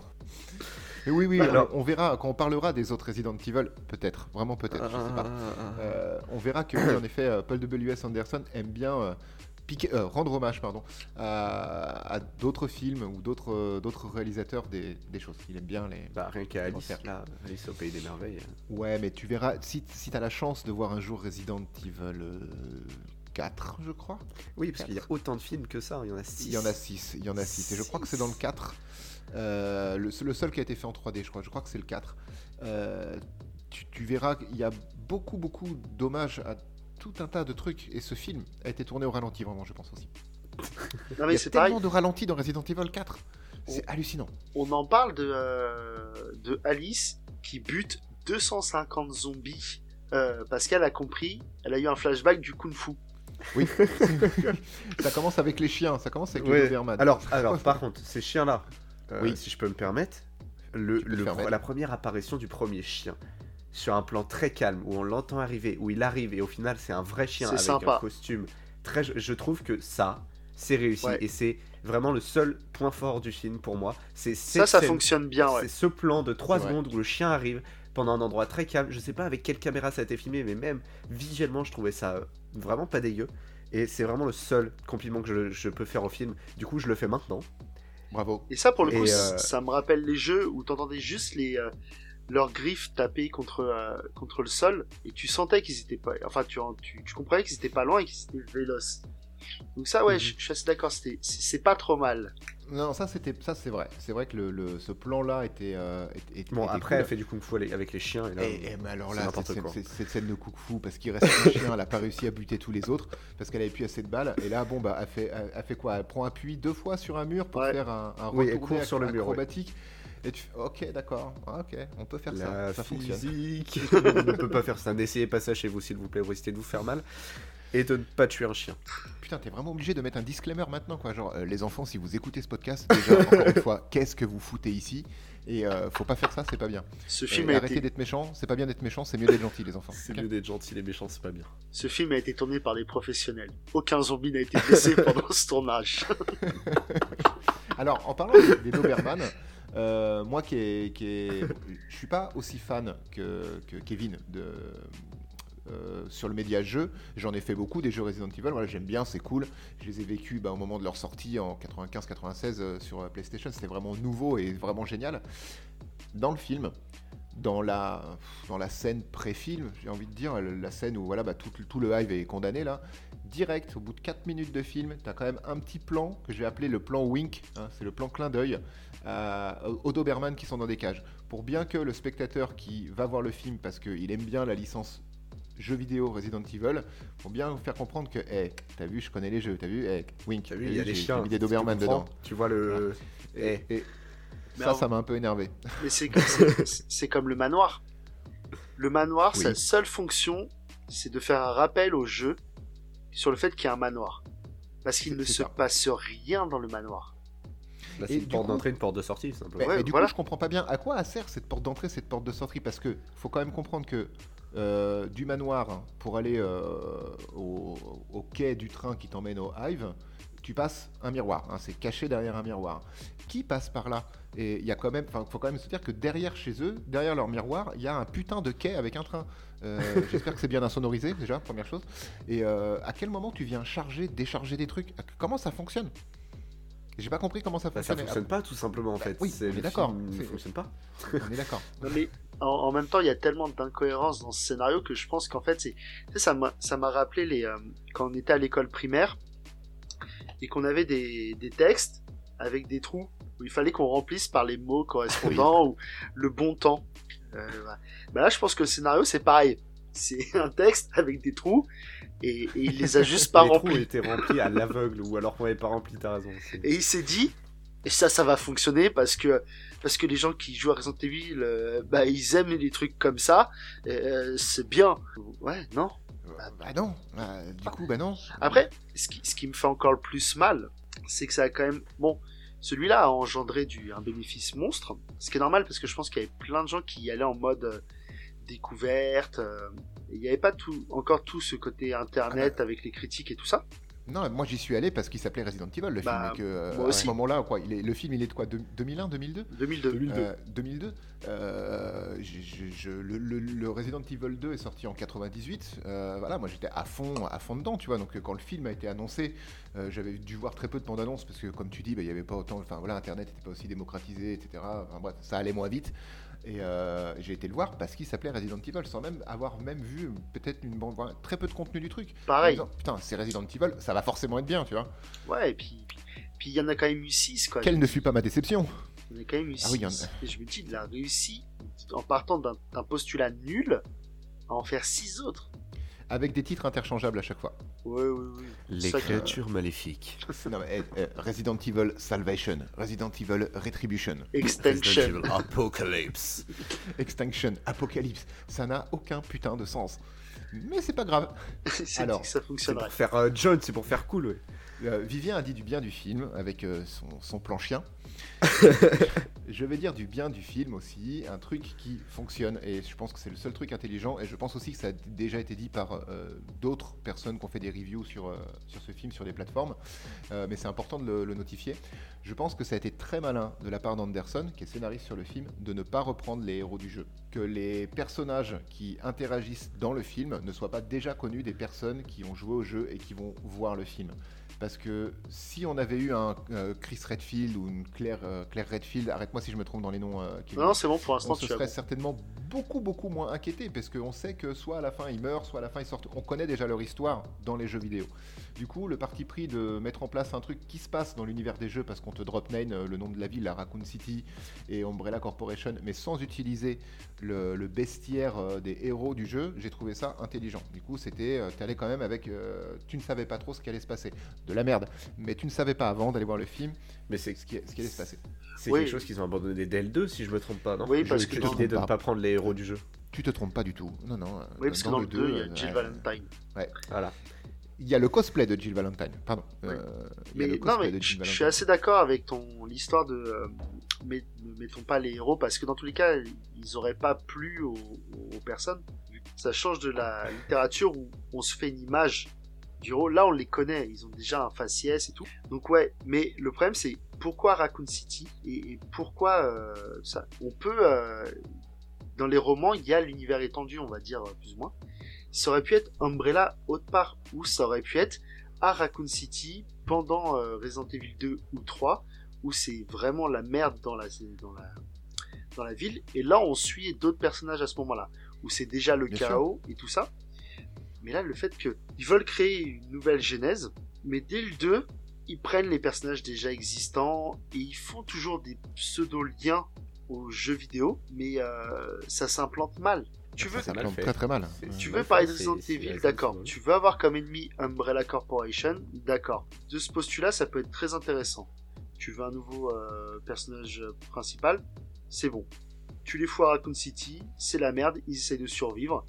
Mais oui, oui, Alors- on, on verra quand on parlera des autres Resident Evil, peut-être, vraiment peut-être, je sais pas. Euh, on verra que, oui, en effet, euh, Paul W.S. Anderson aime bien euh, piquer- euh, rendre hommage pardon, à, à d'autres films ou d'autres euh, d'autres réalisateurs des, des choses. Il aime bien les. Bah, rien qu'à Alice, là, Alice au Pays des Merveilles. Ouais, mais tu verras, si, si tu as la chance de voir un jour Resident Evil euh, 4, je crois. Oui, parce qu'il y a autant de films que ça, il y en a 6. Il y en a 6, il y en a 6. Et je crois que c'est dans le 4. euh, le, le seul qui a été fait en 3D, je crois. Je crois que c'est le 4. Euh, tu, tu verras qu'il y a beaucoup, beaucoup d'hommages à tout un tas de trucs. Et ce film a été tourné au ralenti, vraiment, je pense aussi. Non Il mais y a c'est tellement pareil, de ralenti dans Resident Evil 4. C'est hallucinant. on en parle de euh, de Alice qui bute 250 zombies euh, parce qu'elle a compris, elle a eu un flashback du kung-fu. Oui. ça commence avec les chiens, ça commence avec Ouais. les Doberman. Alors, alors, par contre, ces chiens-là, euh, Oui. si je peux me permettre, le, la première apparition du premier chien, sur un plan très calme, où on l'entend arriver, où il arrive, et au final, c'est un vrai chien avec sympa. un costume très. Je trouve que ça, c'est réussi, Ouais. et c'est vraiment le seul point fort du film pour moi. C'est Ça, ça scène- fonctionne bien, ouais. C'est ce plan de 3 C'est vrai. secondes où le chien arrive pendant un endroit très calme. Je sais pas avec quelle caméra ça a été filmé, mais même visuellement, je trouvais ça euh, vraiment pas dégueu. Et c'est vraiment le seul compliment que je, je peux faire au film. Du coup, je le fais maintenant. Bravo. Et ça, pour le coup, euh, ça me rappelle les jeux où t'entendais juste les euh, leurs griffes taper contre euh, contre le sol et tu sentais qu'ils étaient pas. Enfin, tu tu, tu comprenais qu'ils étaient pas loin et qu'ils étaient véloces. Donc ça, ouais, Mhm. je je suis assez d'accord. C'était c'est pas trop mal. Non, ça c'était, ça c'est vrai. C'est vrai que le, le- ce plan-là était, euh, était- était- Bon, était après, cool. elle fait du kung-fu avec- avec les chiens. Et là, Et, et mais alors c'est là, cette, quoi. cette- cette scène de coucou parce qu'il reste un chien, elle a pas réussi à buter tous les autres parce qu'elle avait plus assez de balles. Et là, bon, bah, elle fait, elle, elle fait quoi? Elle prend appui deux fois sur un mur pour Ouais. faire un, un Oui, elle court sur le mur, acrobatique. Et tu fais, ok, d'accord, Ah, ok, on peut faire ça, la ça fonctionne. physique. on ne peut pas faire ça. N'essayez pas ça chez vous, s'il vous plaît. Vous risquez de vous faire mal. Et de ne pas tuer un chien. Putain, t'es vraiment obligé de mettre un disclaimer maintenant, quoi. Genre, euh, les enfants, si vous écoutez ce podcast, déjà, encore une fois, qu'est-ce que vous foutez ici? Et euh, faut pas faire ça, c'est pas bien. Ce Euh, film a arrêtez été d'être méchant, c'est pas bien d'être méchant, c'est mieux d'être gentil, les enfants. C'est mieux d'être gentil, les méchants, c'est pas bien. ce film a été tourné par des professionnels. Aucun zombie n'a été blessé pendant ce tournage. Alors, en parlant des, des Doberman, euh, moi qui est, qui je suis pas aussi fan que, Kevin euh, sur le média jeu. J'en ai fait beaucoup des jeux Resident Evil. Voilà, j'aime bien, c'est cool. Je les ai vécus bah, au moment de leur sortie en 95-96 euh, sur PlayStation. C'était vraiment nouveau et vraiment génial. Dans le film, dans la, dans la scène pré-film, j'ai envie de dire, la scène où voilà, bah, tout, tout le hive est condamné là, direct, au bout de 4 minutes de film, tu as quand même un petit plan que je vais appeler le plan wink, hein, c'est le plan clin d'œil, euh, aux Doberman qui sont dans des cages. Pour bien que le spectateur qui va voir le film parce qu'il aime bien la licence jeu vidéo Resident Evil, pour bien vous faire comprendre que, hey, t'as vu, je connais les jeux, t'as vu, hey, wink, T'as vu, il y a des chiens. mis des Doberman dedans. Tu vois le. Et, et Mais ça, en- ça m'a un peu énervé. Mais c'est c'est- c'est comme le manoir. Le manoir, Oui. sa seule fonction, c'est de faire un rappel au jeu sur le fait qu'il y a un manoir. Parce qu'il ne se ça. passe rien dans le manoir. Bah, Et c'est une du porte coup- d'entrée, une porte de sortie, simplement. Mais, Ouais, mais du voilà. coup, je comprends pas bien à quoi sert cette porte d'entrée, cette porte de sortie, parce que faut quand même comprendre que euh, du manoir pour aller euh, au, au quai du train qui t'emmène au Hive, tu passes un miroir. hein, c'est caché derrière un miroir. Qui passe par là? Et il y a quand même, enfin, faut quand même se dire que derrière chez eux, derrière leur miroir, il y a un putain de quai avec un train. Euh, J'espère que c'est bien insonorisé déjà, première chose. Et euh, à quel moment tu viens charger, décharger des trucs? Comment ça fonctionne? J'ai pas compris comment ça Bah, ça fonctionne. fonctionne pas tout simplement en Bah, fait. oui, C'est- on est d'accord. C'est- fonctionne pas. On est d'accord. Non, mais en, en même temps, il y a tellement d'incohérences dans ce scénario que je pense qu'en fait, c'est ça ça m'a rappelé les euh, quand on était à l'école primaire et qu'on avait des, des textes avec des trous où il fallait qu'on remplisse par les mots correspondants ou le bon temps. Euh, bah là, je pense que le scénario c'est pareil. c'est un texte avec des trous et, et il les a juste pas les trous remplis. étaient remplis à l'aveugle ou alors qu'on n'avait pas rempli, t'as raison. Et il s'est dit, et ça, ça va fonctionner parce que parce que les gens qui jouent à Resident Evil, euh, bah ils aiment les trucs comme ça, euh, c'est bien. Ouais, non. Euh, Bah non, Bah, du coup, bah non. Après, ce qui, ce qui me fait encore le plus mal, c'est que ça a quand même, bon, celui-là a engendré du un bénéfice monstre, ce qui est normal parce que je pense qu'il y avait plein de gens qui y allaient en mode euh, découverte. euh, il n'y avait pas tout, encore tout ce côté internet avec les critiques et tout ça. Non, moi j'y suis allé parce qu'il s'appelait Resident Evil, le Bah, film. Et que, euh, moi à aussi. ce moment-là, quoi, il est, le film, il est de quoi de- 2001, 2002 2002. 2002. Euh, 2002. Euh, je- je- je- le, le- le Resident Evil 2 est sorti en 98. Euh, voilà, moi j'étais à fond, à fond dedans, tu vois. Donc quand le film a été annoncé, euh, j'avais dû voir très peu de bandes annonces parce que, comme tu dis, bah, il y avait pas autant. Enfin voilà, Internet n'était pas aussi démocratisé, etc. Enfin bref, ça allait moins vite. Et euh, j'ai été le voir parce qu'il s'appelait Resident Evil, sans même avoir même vu peut-être une bande, très peu de contenu du truc. Pareil. disant, Putain, c'est Resident Evil, ça va forcément être bien, tu vois. Ouais, et puis puis il y en a quand même eu 6 quoi. Quelle ne fut pas ma déception Il y en a quand même eu Ah oui, il y en 6. Et je me dis, il a réussi en partant d'un postulat nul à en faire 6 autres. Avec des titres interchangeables à chaque fois. Ouais, ouais, ouais. Les Ça que- créatures maléfiques. Non, mais, eh, eh, Resident Evil Salvation, Resident Evil Retribution, Extension. Apocalypse. Extinction, Apocalypse, ça n'a aucun putain de sens. Mais c'est pas grave. C'est Alors, que ça C'est fonctionnerait. pour faire euh, John, c'est pour faire cool, ouais. Euh, Vivien a dit du bien du film avec euh, son, son plan chien. je vais dire du bien du film aussi, un truc qui fonctionne et je pense que c'est le seul truc intelligent et je pense aussi que ça a déjà été dit par euh, d'autres personnes qui ont fait des reviews sur, sur ce film sur des plateformes, mais c'est important de le, le notifier. Je pense que ça a été très malin de la part d'Anderson, qui est scénariste sur le film, de ne pas reprendre les héros du jeu. Que les personnages qui interagissent dans le film ne soient pas déjà connus des personnes qui ont joué au jeu et qui vont voir le film. Parce que si on avait eu un euh, Chris Redfield ou une Claire, euh, Claire Redfield, arrête-moi si je me trompe dans les noms, euh, Kevin. Non, c'est bon pour l'instant. on se serait certainement beaucoup beaucoup moins inquiété parce qu'on sait que soit à la fin ils meurent, soit à la fin ils sortent. On connaît déjà leur histoire dans les jeux vidéo. Du coup, le parti pris de mettre en place un truc qui se passe dans l'univers des jeux parce qu'on te drop name euh, le nom de la ville, la Raccoon City et Umbrella Corporation, mais sans utiliser le, le bestiaire euh, des héros du jeu, j'ai trouvé ça intelligent. Du coup, c'était, euh, t'allais quand même avec, euh, tu ne savais pas trop ce qui allait se passer, de la merde, mais tu ne savais pas avant d'aller voir le film Mais c'est ce qui, ce qui allait se passer. c'est Oui. quelque chose qu'ils ont abandonné dès le 2, si je me trompe pas, non Oui, parce que l'idée de ne pas prendre les héros du jeu. Tu te trompes pas du tout. Non, non. Oui, parce que dans le 2, il y a Jill ouais. Valentine. Voilà. Il y a le cosplay de Jill Valentine, pardon. Ouais. Euh, Mais non, je suis assez d'accord avec ton l'histoire de. euh, mais ne mettons pas les héros parce que dans tous les cas, ils auraient pas plu aux, aux personnes. Ça change de la littérature où on se fait une image du héros. Là, on les connaît, ils ont déjà un faciès et tout. Donc ouais, mais le problème c'est pourquoi Raccoon City et, et pourquoi euh, ça? On peut dans les romans, il y a l'univers étendu, on va dire plus ou moins. Ça aurait pu être Umbrella autre part, ou ça aurait pu être à Raccoon City pendant euh, Resident Evil 2 ou 3 où c'est vraiment la merde dans la, dans la dans la ville. Et là on suit d'autres personnages à ce moment-là où c'est déjà le Bien chaos et tout ça. Mais là le fait que ils veulent créer une nouvelle genèse mais dès le 2 ils prennent les personnages déjà existants et ils font toujours des pseudo liens aux jeux vidéo mais euh, ça s'implante mal tu veux Ça mal plante fait. très très mal. C'est- Ouais. tu mal veux parler de Resident Evil, d'accord. Tu veux avoir comme ennemi Umbrella Corporation, d'accord. De ce postulat, ça peut être très intéressant. Tu veux un nouveau euh, personnage principal, c'est bon. Tu les fous à Raccoon City, c'est la merde, ils essayent de survivre.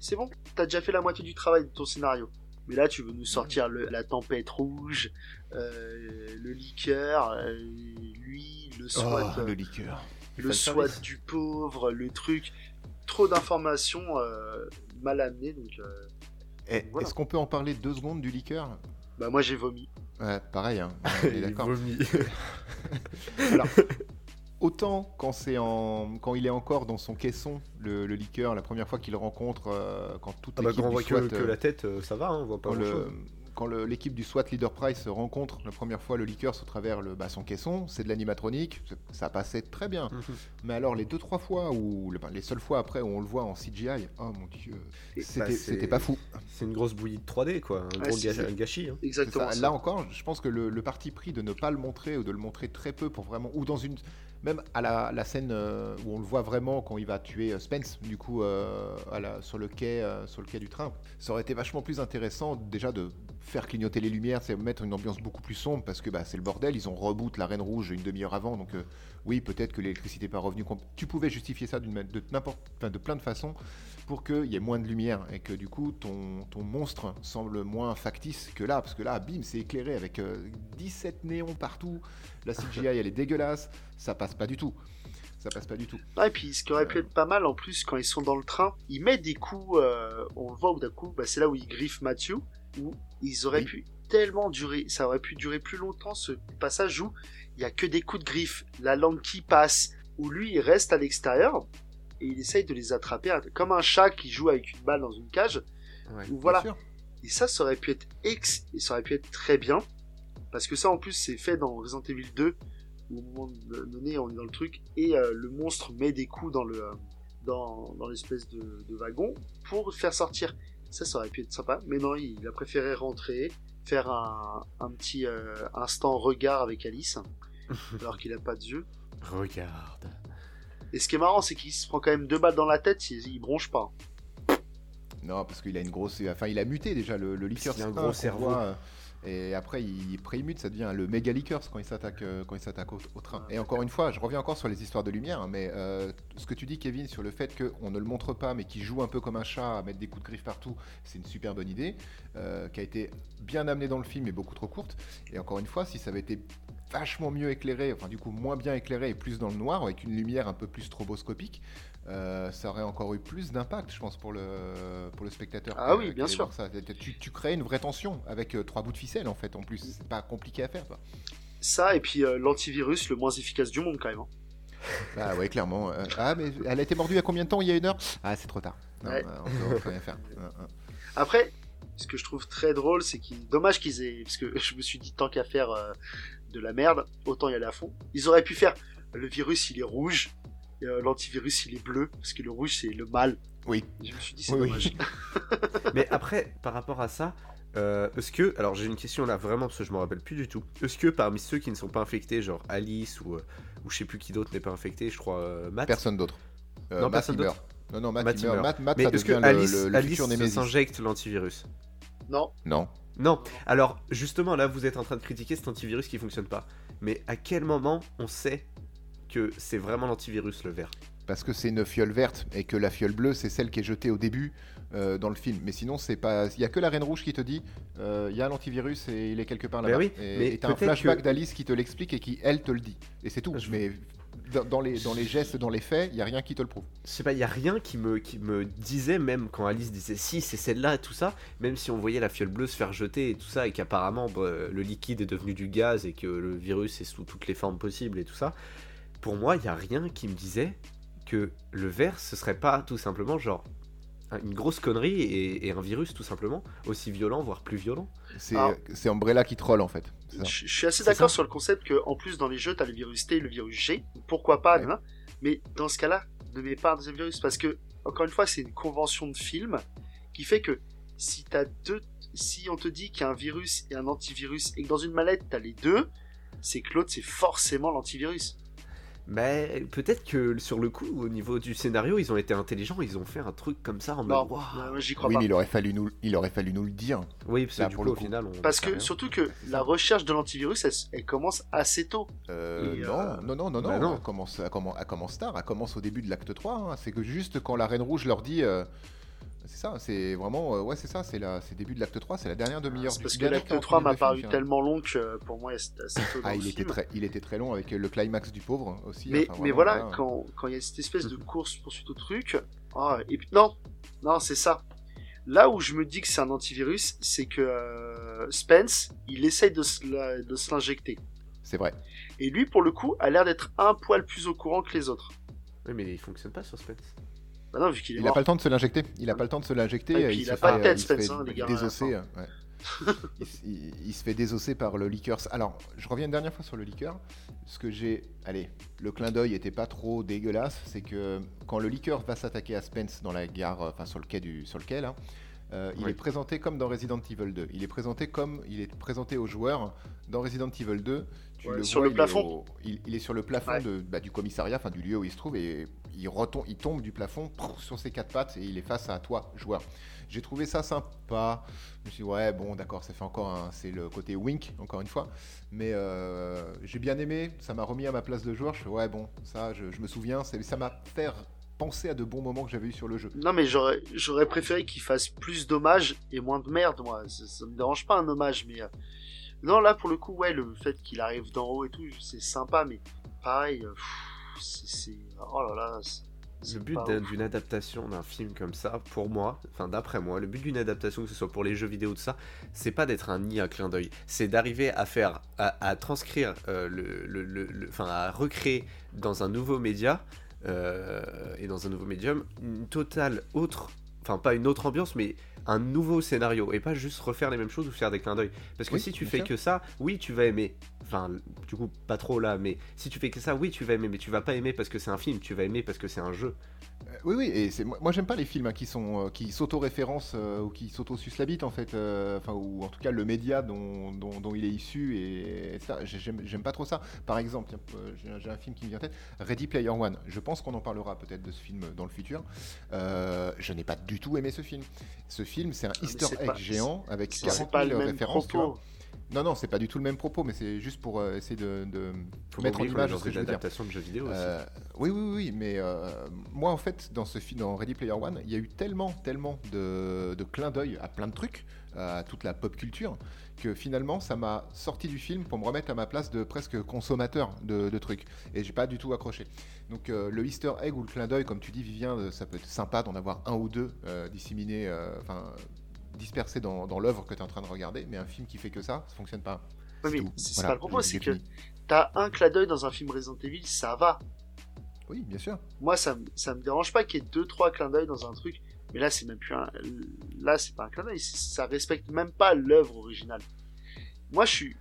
C'est bon, t'as déjà fait la moitié du travail de ton scénario. Mais là, tu veux nous sortir le- la tempête rouge, euh, le liqueur, euh, lui, le Oh, SWAT, le liqueur. le SWAT service. du pauvre, le truc. Trop d'informations euh, mal amenées, donc euh, Eh, Voilà. Est-ce qu'on peut en parler deux secondes du liqueur? Bah moi j'ai vomi. Ouais, pareil, hein. on est Il d'accord. vomit. Alors, autant quand, c'est en... quand il est encore dans son caisson, le, le liqueur, la première fois qu'il le rencontre, euh, quand toute Ah bah, quand on voit que, que la tête, euh, ça va, hein, on voit pas le-. Quand l'équipe du SWAT Leader Price rencontre la première fois le Lickers au travers le, bah, son caisson, c'est de l'animatronique, ça passait très bien. Mhm. Mais alors les deux trois fois ou le- bah, les seules fois après où on le voit en CGI, oh mon dieu, c'était bah, c'était pas fou. C'est une grosse bouillie de 3D, quoi. Un Ouais, gros ga- gâchis. hein. Exactement. ça. ça. Là encore, je pense que le, le parti pris de ne pas le montrer ou de le montrer très peu pour vraiment ou dans une même à la, scène euh, où on le voit vraiment quand il va tuer euh, Spence du coup euh, sur le quai du train, ça aurait été vachement plus intéressant déjà de faire clignoter les lumières, c'est mettre une ambiance beaucoup plus sombre parce que bah, c'est le bordel, ils ont reboot la Reine Rouge une demi-heure avant donc oui peut-être que l'électricité n'est pas revenue. Tu pouvais justifier ça de enfin, de plein de façons pour qu'il y ait moins de lumière et que du coup ton, ton monstre semble moins factice que là, parce que là, bim, c'est éclairé avec euh, 17 néons partout, la CGI elle est dégueulasse, ça passe pas du tout. Ça passe pas du tout. Et puis ce qui aurait pu être pas mal en plus quand ils sont dans le train, ils mettent des coups, euh, on le voit d'un coup, bah, c'est là où ils griffent Matthew, où ils auraient Oui. pu tellement durer, ça aurait pu durer plus longtemps ce passage où il y a que des coups de griffe, la langue qui passe, où lui il reste à l'extérieur et il essaye de les attraper comme un chat qui joue avec une balle dans une cage. Ouais. Où voilà, sûr. et ça, ça aurait pu être ex, et ça aurait pu être très bien. Parce que ça, en plus, c'est fait dans Resident Evil 2, où au moment donné, on est dans le truc, et euh, le monstre met des coups dans le, euh, dans, dans l'espèce de, de wagon pour faire sortir. Ça, ça aurait pu être sympa. Mais non, il a préféré rentrer, faire un, un petit euh, instant regard avec Alice, alors qu'il a pas de yeux. Regarde. Et ce qui est marrant, c'est qu'il se prend quand même deux balles dans la tête, il, il bronche pas. Non, parce qu'il a une grosse. Enfin, il a muté déjà le, le liqueur. a un gros cerveau. voit, euh, et après, il prémute, ça devient le méga liqueurs quand il s'attaque euh, quand il s'attaque au, train. Et encore une fois, je reviens encore sur les histoires de lumière, hein, mais euh, ce que tu dis, Kevin, sur le fait qu'on ne le montre pas, mais qu'il joue un peu comme un chat à mettre des coups de griffe partout, c'est une super bonne idée, euh, qui a été bien amenée dans le film, mais beaucoup trop courte. Et encore une fois, si ça avait été vachement mieux éclairé, enfin du coup moins bien éclairé et plus dans le noir, avec une lumière un peu plus stroboscopique, euh, ça aurait encore eu plus d'impact, je pense, pour le, pour le spectateur. Ah oui, bien sûr. ça. Tu, tu crées une vraie tension avec euh, trois bouts de ficelle, en fait, en plus. C'est pas compliqué à faire, quoi. Ça, et puis euh, l'antivirus le moins efficace du monde, quand même. hein. Bah ouais, clairement. euh, ah, mais elle a été mordue il y a combien de temps Il y a une heure? Ah, c'est trop tard. Non, Ouais. on peut- rien faire. Après, ce que je trouve très drôle, c'est qu'il dommage qu'ils aient, parce que je me suis dit tant qu'à faire euh, de la merde, autant y aller à fond. Ils auraient pu faire le virus, il est rouge, euh, l'antivirus, il est bleu, parce que le rouge, c'est le mal. Oui. Je me suis dit, c'est Oui, oui. dommage. Mais après, par rapport à ça, euh, est-ce que. Alors j'ai une question là vraiment parce que je me rappelle plus du tout. Est-ce que parmi ceux qui ne sont pas infectés, genre Alice ou, euh, ou je sais plus qui d'autre n'est pas infecté, je crois euh, Matt? Personne d'autre. Euh, Non, Matt, personne meurt. Non, non, Matt, Matt, il meurt. Matt, Matt, Mais ça est-ce que Alice, le, le Alice s'injecte l'antivirus? Non, Non. Non. Alors justement là, vous êtes en train de critiquer cet antivirus qui fonctionne pas. Mais à quel moment on sait que c'est vraiment l'antivirus le vert Parce que c'est une fiole verte et que la fiole bleue, c'est celle qui est jetée au début euh, dans le film. Mais sinon, c'est pas. Il y a que la Reine Rouge qui te dit euh, il y a l'antivirus et il est quelque part Ben là-bas. oui, et t'as un flashback que- d'Alice qui te l'explique et qui, elle, te le dit. Et c'est tout. Je- Mais dans, les, dans les gestes, dans les faits, il y a rien qui te le prouve. Je sais pas, il y a rien qui me, qui me disait, même quand Alice disait si c'est celle-là et tout ça, même si on voyait la fiole bleue se faire jeter et tout ça, et qu'apparemment bah, le liquide est devenu du gaz et que le virus est sous toutes les formes possibles et tout ça, pour moi, il y a rien qui me disait que le vert, ce serait pas tout simplement genre un- une grosse connerie et, et un virus tout simplement, aussi violent, voire plus violent. C'est Ah. c'est Umbrella qui troll en fait. Je, suis assez d'accord sur le concept que, en plus, dans les jeux, t'as le virus T et le virus G. Pourquoi pas, Ouais. hein. mais dans ce cas-là, ne mets pas un deuxième virus, parce que, encore une fois, c'est une convention de film qui fait que si t'as deux, si on te dit qu'il y a un virus et un antivirus, et que dans une mallette t'as les deux, c'est que l'autre c'est forcément l'antivirus. Mais peut-être que sur le coup, au niveau du scénario, ils ont été intelligents, ils ont fait un truc comme ça en mode. Waouh. euh, j'y crois Oui, pas. mais il aurait fallu nous, il aurait fallu nous le dire. Oui, parce que Là, du pour coup, le au coup. final, on. Parce que rien. surtout que la recherche de l'antivirus, elle, elle commence assez tôt. Euh, non, euh, non, non, non, bah non, non. Elle, commence, elle, commence, elle commence tard, elle commence au début de l'acte 3. hein. C'est que juste quand la Reine Rouge leur dit. euh, c'est ça, c'est vraiment. euh, ouais, c'est ça, c'est c'est début de l'acte 3, c'est la dernière demi-heure C'est du parce que l'acte temps 3 du m'a paru film. tellement long que euh, pour moi c'était assez tôt dans Ah, le il était, très, il était très long avec le climax du pauvre aussi. Mais, enfin, mais vraiment, voilà, voilà. quand quand il y a cette espèce de course poursuite au truc, ah, et puis non, non, c'est ça. Là où je me dis que c'est un antivirus, c'est que euh, Spence, il essaye de se la- de se l'injecter. C'est vrai. Et lui, pour le coup, a l'air d'être un poil plus au courant que les autres. Oui, mais il fonctionne pas sur Spence. Bah non, vu qu'il est Il n'a mort. pas le temps de se l'injecter. Il a pas le temps de se l'injecter. Puis il il a pas fait- de tête, il se fait Spence, hein, les gars, à la Désosser. fin. ouais. il, se fait désosser par le liqueur. Alors, je reviens une dernière fois sur le liqueur. Ce que j'ai. Allez, le clin d'œil était pas trop dégueulasse. C'est que quand le liqueur va s'attaquer à Spence dans la gare, enfin sur le quai, du, sur le quai là, euh, il est présenté comme dans Resident Evil 2. Il est présenté comme il est présenté aux joueurs dans Resident Evil 2. Tu le sur le plafond. il, est sur le plafond bah, du commissariat, enfin du lieu où il se trouve, et il, retombe, il tombe du plafond sur ses quatre pattes et il est face à toi, joueur. J'ai trouvé ça sympa. Je me suis dit, ouais, bon, d'accord, ça fait encore C'est le côté wink, encore une fois. Mais euh, j'ai bien aimé. Ça m'a remis à ma place de joueur. Je fais, ouais, bon, ça, je, me souviens. Ça m'a fait penser à de bons moments que j'avais eu sur le jeu. Non, mais j'aurais, préféré qu'il fasse plus d'hommages et moins de merde, moi. Ça, me dérange pas un hommage, mais. Euh, non, là, pour le coup, ouais, le fait qu'il arrive d'en haut et tout, c'est sympa, mais pareil, euh, c'est. Oh là là. Le but d'une adaptation d'un film comme ça, pour moi, enfin d'après moi, le but d'une adaptation, que ce soit pour les jeux vidéo de ça, c'est pas d'être un nid à clin d'œil, c'est d'arriver à faire, à, transcrire, euh, le, le, enfin à recréer dans un nouveau média euh, et dans un nouveau médium, une totale autre, enfin pas une autre ambiance, mais un nouveau scénario et pas juste refaire les mêmes choses ou faire des clins d'œil. Parce que si tu fais que ça, oui, tu vas aimer. Enfin, du coup, pas trop là, mais si tu fais que ça, oui, tu vas aimer, mais tu vas pas aimer parce que c'est un film, tu vas aimer parce que c'est un jeu. Euh, oui, oui, et c'est moi, j'aime pas les films hein, qui sont euh, qui s'auto-référencent euh, ou qui s'auto-sucent la bite en fait, enfin ou en tout cas le média dont, dont, il est issu et, ça, j'aime pas trop ça. Par exemple, j'ai un film qui me vient en tête, Ready Player One. Je pense qu'on en parlera peut-être de ce film dans le futur. je n'ai pas du tout aimé ce film. Ce film, c'est un Easter egg géant avec 40 000 références. Non, non, c'est pas du tout le même propos, mais c'est juste pour euh, essayer de, mettre en image ce que je veux dire. de jeux vidéo euh, oui, oui, oui, mais euh, moi, en fait, dans ce film, dans Ready Player One, il y a eu tellement, tellement de, de clins d'œil à plein de trucs, à toute la pop culture, que finalement, ça m'a sorti du film pour me remettre à ma place de presque consommateur de, de trucs. Et j'ai pas du tout accroché. Donc, le Easter egg ou le clin d'œil, comme tu dis, Vivien, ça peut être sympa d'en avoir un ou deux disséminés, enfin dispersé dans, dans l'œuvre que tu es en train de regarder, mais un film qui fait que ça, ça fonctionne pas. Oui, mais c'est pas le propos, c'est que t'as un clin d'œil dans un film Resident Evil, ça va. Oui, bien sûr. Moi, ça, ça me dérange pas qu'il y ait deux, trois clins d'œil dans un truc, mais là, c'est même plus un. Là, c'est pas un clin d'œil, ça respecte même pas l'œuvre originale. Moi, je suis.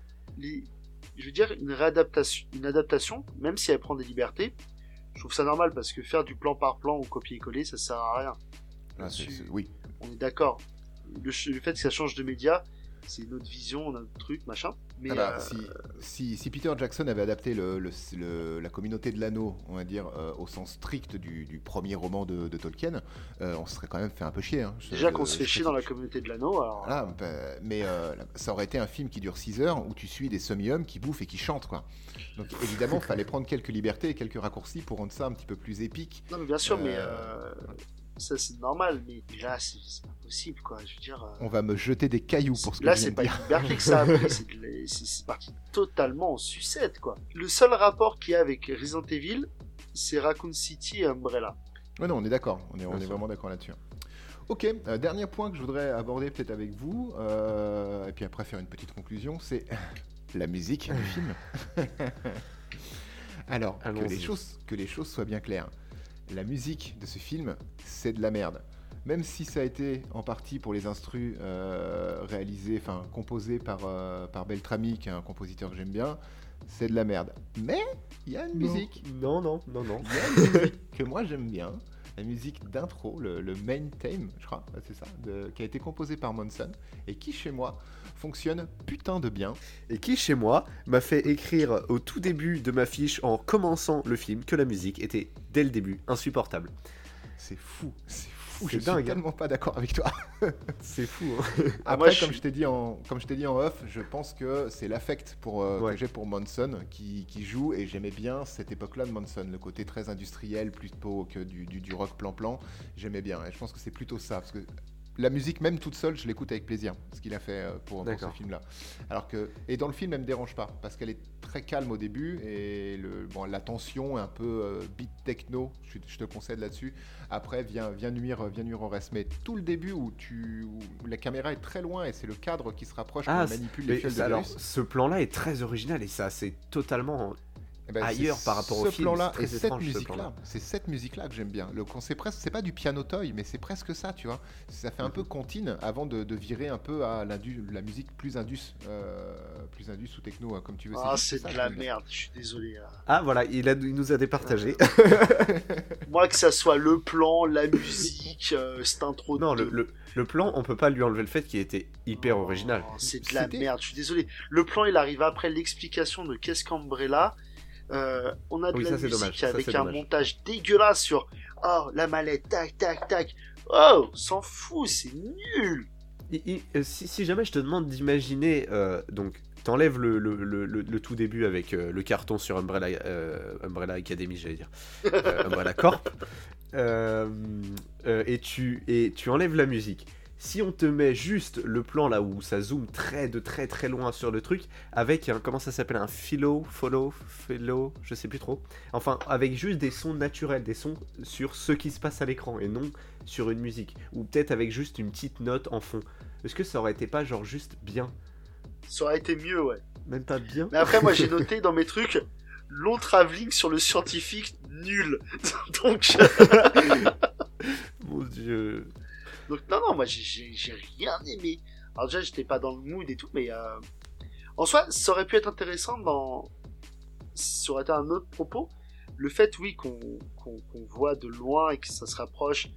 Je veux dire, une réadaptation, une adaptation, même si elle prend des libertés, je trouve ça normal parce que faire du plan par plan ou copier-coller, ça sert à rien. Ah, oui. On est d'accord le, fait que ça change de média, c'est une autre vision, un autre truc, machin. Mais ah bah, euh, si, si, Peter Jackson avait adapté le, la communauté de l'anneau, on va dire, euh, au sens strict du, premier roman de, Tolkien, euh, on serait quand même fait un peu chier. Hein. Déjà qu'on se fait chier dans la communauté de l'anneau, alors. Voilà, bah, mais ça aurait été un film qui dure 6 heures où tu suis des semi-hommes qui bouffent et qui chantent, quoi. Donc évidemment, il fallait prendre quelques libertés et quelques raccourcis pour rendre ça un petit peu plus épique. Non, mais bien sûr, mais ça c'est normal, mais là c'est pas possible quoi. Je veux dire. Euh, On va me jeter des cailloux pour ce que Là c'est pas hyper que ça, c'est parti totalement en sucette quoi. Le seul rapport qu'il y a avec Resident Evil, c'est Raccoon City et Umbrella. Ouais, non, on est d'accord, on est, on est vraiment d'accord là-dessus. Ok, euh, dernier point que je voudrais aborder peut-être avec vous, euh, et puis après faire une petite conclusion, c'est la musique du film. Alors, que les, choses, que les choses soient bien claires la musique de ce film, c'est de la merde. Même si ça a été en partie pour les instrus euh, réalisés, enfin composés par, euh, par Beltrami, qui est un compositeur que j'aime bien, c'est de la merde. Mais il y a une musique. Non, non, non, non. Il y a une musique que moi j'aime bien. La musique d'intro, le, main theme, je crois, c'est ça, qui a été composé par Monson et qui chez moi fonctionne putain de bien. Et qui, chez moi, m'a fait écrire au tout début de ma fiche, en commençant le film, que la musique était, dès le début, insupportable. C'est fou, c'est fou, je suis hein. tellement pas d'accord avec toi. c'est fou. Hein. Après, comme, je... t'ai dit en, comme je t'ai dit en off, je pense que c'est l'affect pour, euh, que j'ai pour Monson qui, qui joue, et j'aimais bien cette époque-là de Monson, le côté très industriel plutôt que du, du, du rock plan-plan, j'aimais bien, et je pense que c'est plutôt ça, parce que la musique, même toute seule, je l'écoute avec plaisir, ce qu'il a fait euh, pour, ce film-là. Alors que, et dans le film, elle me dérange pas, parce qu'elle est très calme au début, et le, bon, la tension, un peu euh, beat techno, je, te concède là-dessus, après vient, vient, nuire, vient nuire au reste. Mais tout le début où, tu, la caméra est très loin, et c'est le cadre qui se rapproche ah, manipule les alors, Ce plan-là est très original, et ça, c'est totalement ben, ailleurs par rapport au ce film, plan-là c'est et très cette étrange, ce musique-là. plan-là. C'est cette musique-là que j'aime bien. Le c'est presque, c'est pas du piano toy, mais c'est presque ça, tu vois. Ça fait un Mhm. peu comptine avant de, de virer un peu à la musique plus indus, euh, plus indus ou techno, hein, comme tu veux. Ah, c'est de la merde, je suis désolé. hein. Ah voilà, il, a, il nous a départagé. Moi, que ça soit le plan, la musique, euh, cette intro non, de... le, le, le plan, on peut pas lui enlever le fait qu'il était hyper Oh, original. C'est de la merde, je suis désolé. Le plan, il arrive après l'explication de qu'est-ce qu'Umbrella. Euh, on a de Oui, la ça, musique ça, avec un dommage. montage dégueulasse sur oh la mallette tac tac tac. Oh s'en fout c'est nul. Euh, si, si jamais je te demande d'imaginer, euh, donc t'enlèves le, le, le, le- le tout début avec euh, le carton sur Umbrella, euh, Umbrella Academy, j'allais dire, euh, Umbrella Corp, et, tu, et tu enlèves la musique. Si on te met juste le plan là où ça zoome très de très très loin sur le truc, avec un, comment ça s'appelle, un philo, follow, philo, je sais plus trop. Enfin, avec juste des sons naturels, des sons sur ce qui se passe à l'écran et non sur une musique. Ou peut-être avec juste une petite note en fond. Est-ce que ça aurait été pas genre juste bien? Ça aurait été mieux ouais Même pas bien? Mais après moi j'ai noté dans mes trucs long travelling sur le scientifique nul donc Mon dieu. Donc non non moi j'ai- rien aimé. Alors déjà j'étais pas dans le mood et tout mais euh, en soi ça aurait pu être intéressant dans ça aurait été un autre propos. Le fait oui qu'on qu'on qu'on voit de loin et que ça se rapproche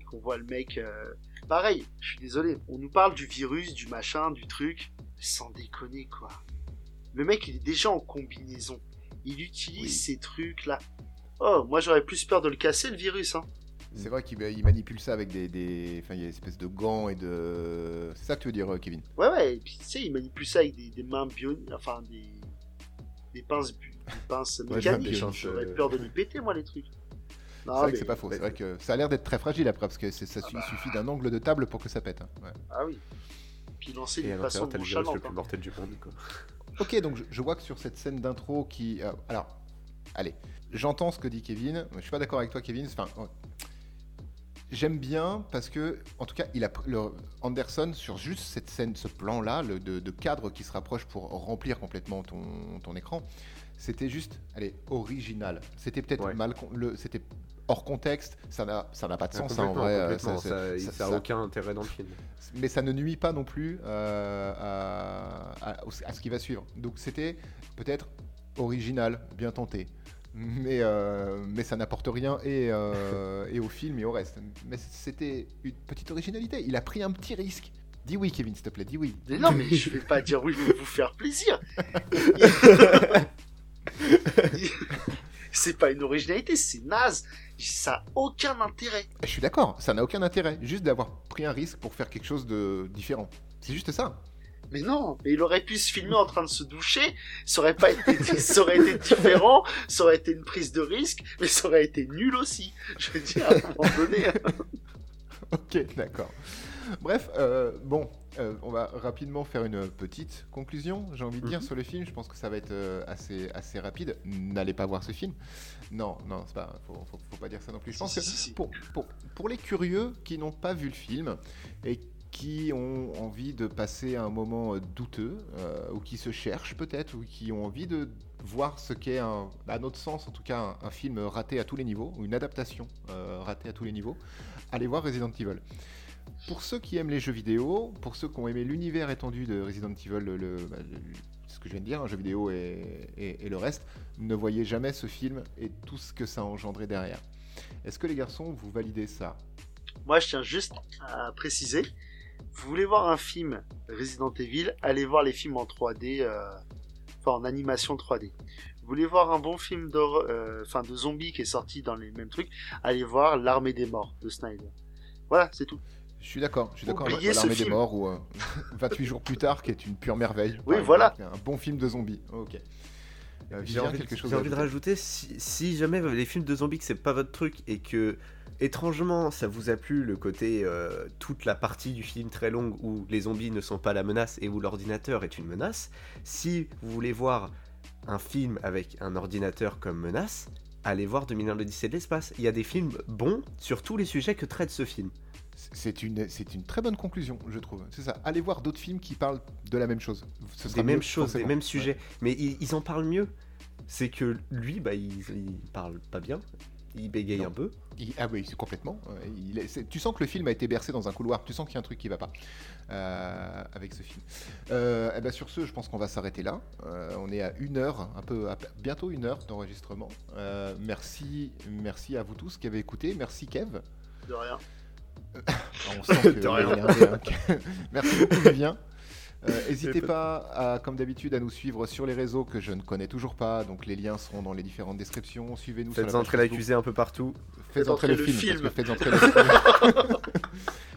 et qu'on voit le mec euh, pareil je suis désolé on nous parle du virus du machin du truc sans déconner quoi. Le mec il est déjà en combinaison. Il utilise Oui. ces trucs là oh moi j'aurais plus peur de le casser le virus hein C'est vrai qu'il il manipule ça avec des, des, enfin, il y a une espèce de gants et de. C'est ça que tu veux dire, euh, Kevin? Ouais ouais et puis tu sais il manipule ça avec des, des mains bioniques enfin des des pinces bu- des pinces mécaniques j'aurais euh, peur de les péter moi les trucs C'est vrai que c'est pas faux. C'est vrai que ça a l'air d'être très fragile après, parce que ça Ah bah. suffit d'un angle de table pour que ça pète. hein. Ouais. ah oui puis lancer d'une façon t'as le virus le plus hein. mortel du monde. Quoi. Ok, donc je, je vois que sur cette scène d'intro qui. euh, alors, allez, j'entends ce que dit Kevin. Je suis pas d'accord avec toi, Kevin. Enfin, j'aime bien parce que, en tout cas, il a le, Anderson sur juste cette scène, ce plan-là, le de, de cadre qui se rapproche pour remplir complètement ton, ton écran. C'était juste, allez, original. C'était peut-être Ouais. mal, c'était hors contexte. Ça n'a, ça n'a pas de Ah, sens hein, en vrai. euh, ça- ça, ça- ça a ça- aucun intérêt dans le film. mais ça ne nuit pas non plus euh, à, à- au- à ce qui va suivre. Donc c'était peut-être original, bien tenté. Mais, euh, mais ça n'apporte rien et, euh, et au film et au reste. Mais c'était une petite originalité. Il a pris un petit risque. Dis oui, Kevin, s'il te plaît, dis oui. Mais non, mais je vais pas dire oui pour vous faire plaisir. c'est pas une originalité, c'est naze. Ça a aucun intérêt. Je suis d'accord, ça n'a aucun intérêt. Juste d'avoir pris un risque pour faire quelque chose de différent. C'est juste ça. Mais non, mais il aurait pu se filmer en train de se doucher. Ça aurait pas été, ça aurait été différent. Ça aurait été une prise de risque, mais ça aurait été nul aussi. Je veux dire, à un moment donné. Ok, d'accord. Bref, euh, bon, euh, on va rapidement faire une petite conclusion, j'ai envie de dire, Mhm. sur le film. Je pense que ça va être euh, assez, assez rapide. N'allez pas voir ce film. Non, non, c'est pas, faut, faut, faut pas dire ça non plus. Je pense Si, que si, si. pour, pour, pour les curieux qui n'ont pas vu le film et qui ont envie de passer un moment euh, douteux, euh, ou qui se cherchent peut-être, ou qui ont envie de voir ce qu'est, à notre sens en tout cas, un, film raté à tous les niveaux, ou une adaptation euh, ratée à tous les niveaux, allez voir Resident Evil. Pour ceux qui aiment les jeux vidéo, pour ceux qui ont aimé l'univers étendu de Resident Evil, bah, ce que je viens de dire, un jeu vidéo et, et- et le reste, ne voyez jamais ce film et tout ce que ça a engendré derrière. Est-ce que les garçons, vous validez ça? Moi, je tiens juste à préciser. Vous voulez voir un film Resident Evil, allez voir les films en 3D, euh, enfin en animation 3D. Vous voulez voir un bon film euh, de zombies qui est sorti dans les mêmes trucs, allez voir L'Armée des Morts de Snyder. Voilà, c'est tout. Je suis d'accord, je suis d'accord L'Armée des. Morts ou euh, 28 jours plus tard, qui est une pure merveille. Oui, voilà. exemple, Un bon film de zombies. Ok. Euh, J'ai envie, quelque chose j'ai à envie de ajouter rajouter, si, si jamais les films de zombies que c'est pas votre truc et que étrangement ça vous a plu le côté euh, toute la partie du film très longue où les zombies ne sont pas la menace et où l'ordinateur est une menace, si vous voulez voir un film avec un ordinateur comme menace, allez voir 2001 l'Odyssée de l'espace. Il y a des films bons sur tous les sujets que traite ce film. C'est une, c'est une très bonne conclusion, je trouve. C'est ça. Allez voir d'autres films qui parlent de la même chose. Ce sera des mieux, mêmes choses, des mêmes Ouais. sujets, mais ils, ils en parlent mieux. c'est que lui, bah, il, il parle pas bien, il bégaye Non. un peu. Il- ah oui, c'est complètement. euh, il est- c'est- tu sens que le film a été bercé dans un couloir. Tu sens qu'il y a un truc qui va pas euh, avec ce film. Euh, eh ben sur ce, je pense qu'on va s'arrêter là. Euh, on est à une heure, un peu, à bientôt une heure d'enregistrement. Euh, merci, merci à vous tous qui avez écouté. Merci Kev. De rien. On sent que De rien. Merci beaucoup Vivien. Euh, N'hésitez pas, à, comme d'habitude, à nous suivre sur les réseaux que je ne connais toujours pas. Donc les liens seront dans les différentes descriptions. Suivez-nous sur Faites la page entrer l'accusé un peu partout. Faites entrer le film. parce que Faites entrer le film.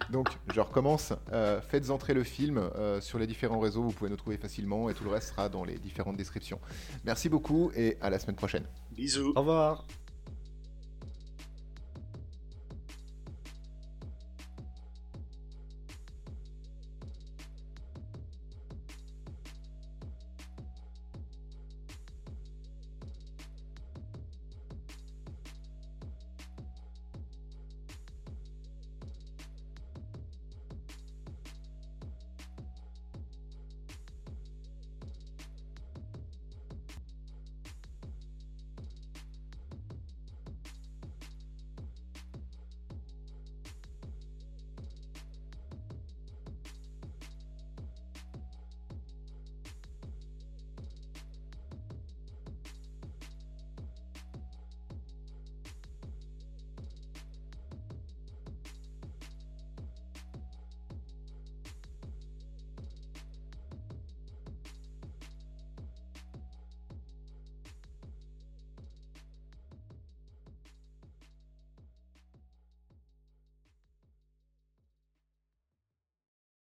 Donc, je recommence. Euh, faites entrer le film euh, sur les différents réseaux. Vous pouvez nous trouver facilement et tout le reste sera dans les différentes descriptions. Merci beaucoup et à la semaine prochaine. Bisous. Au revoir.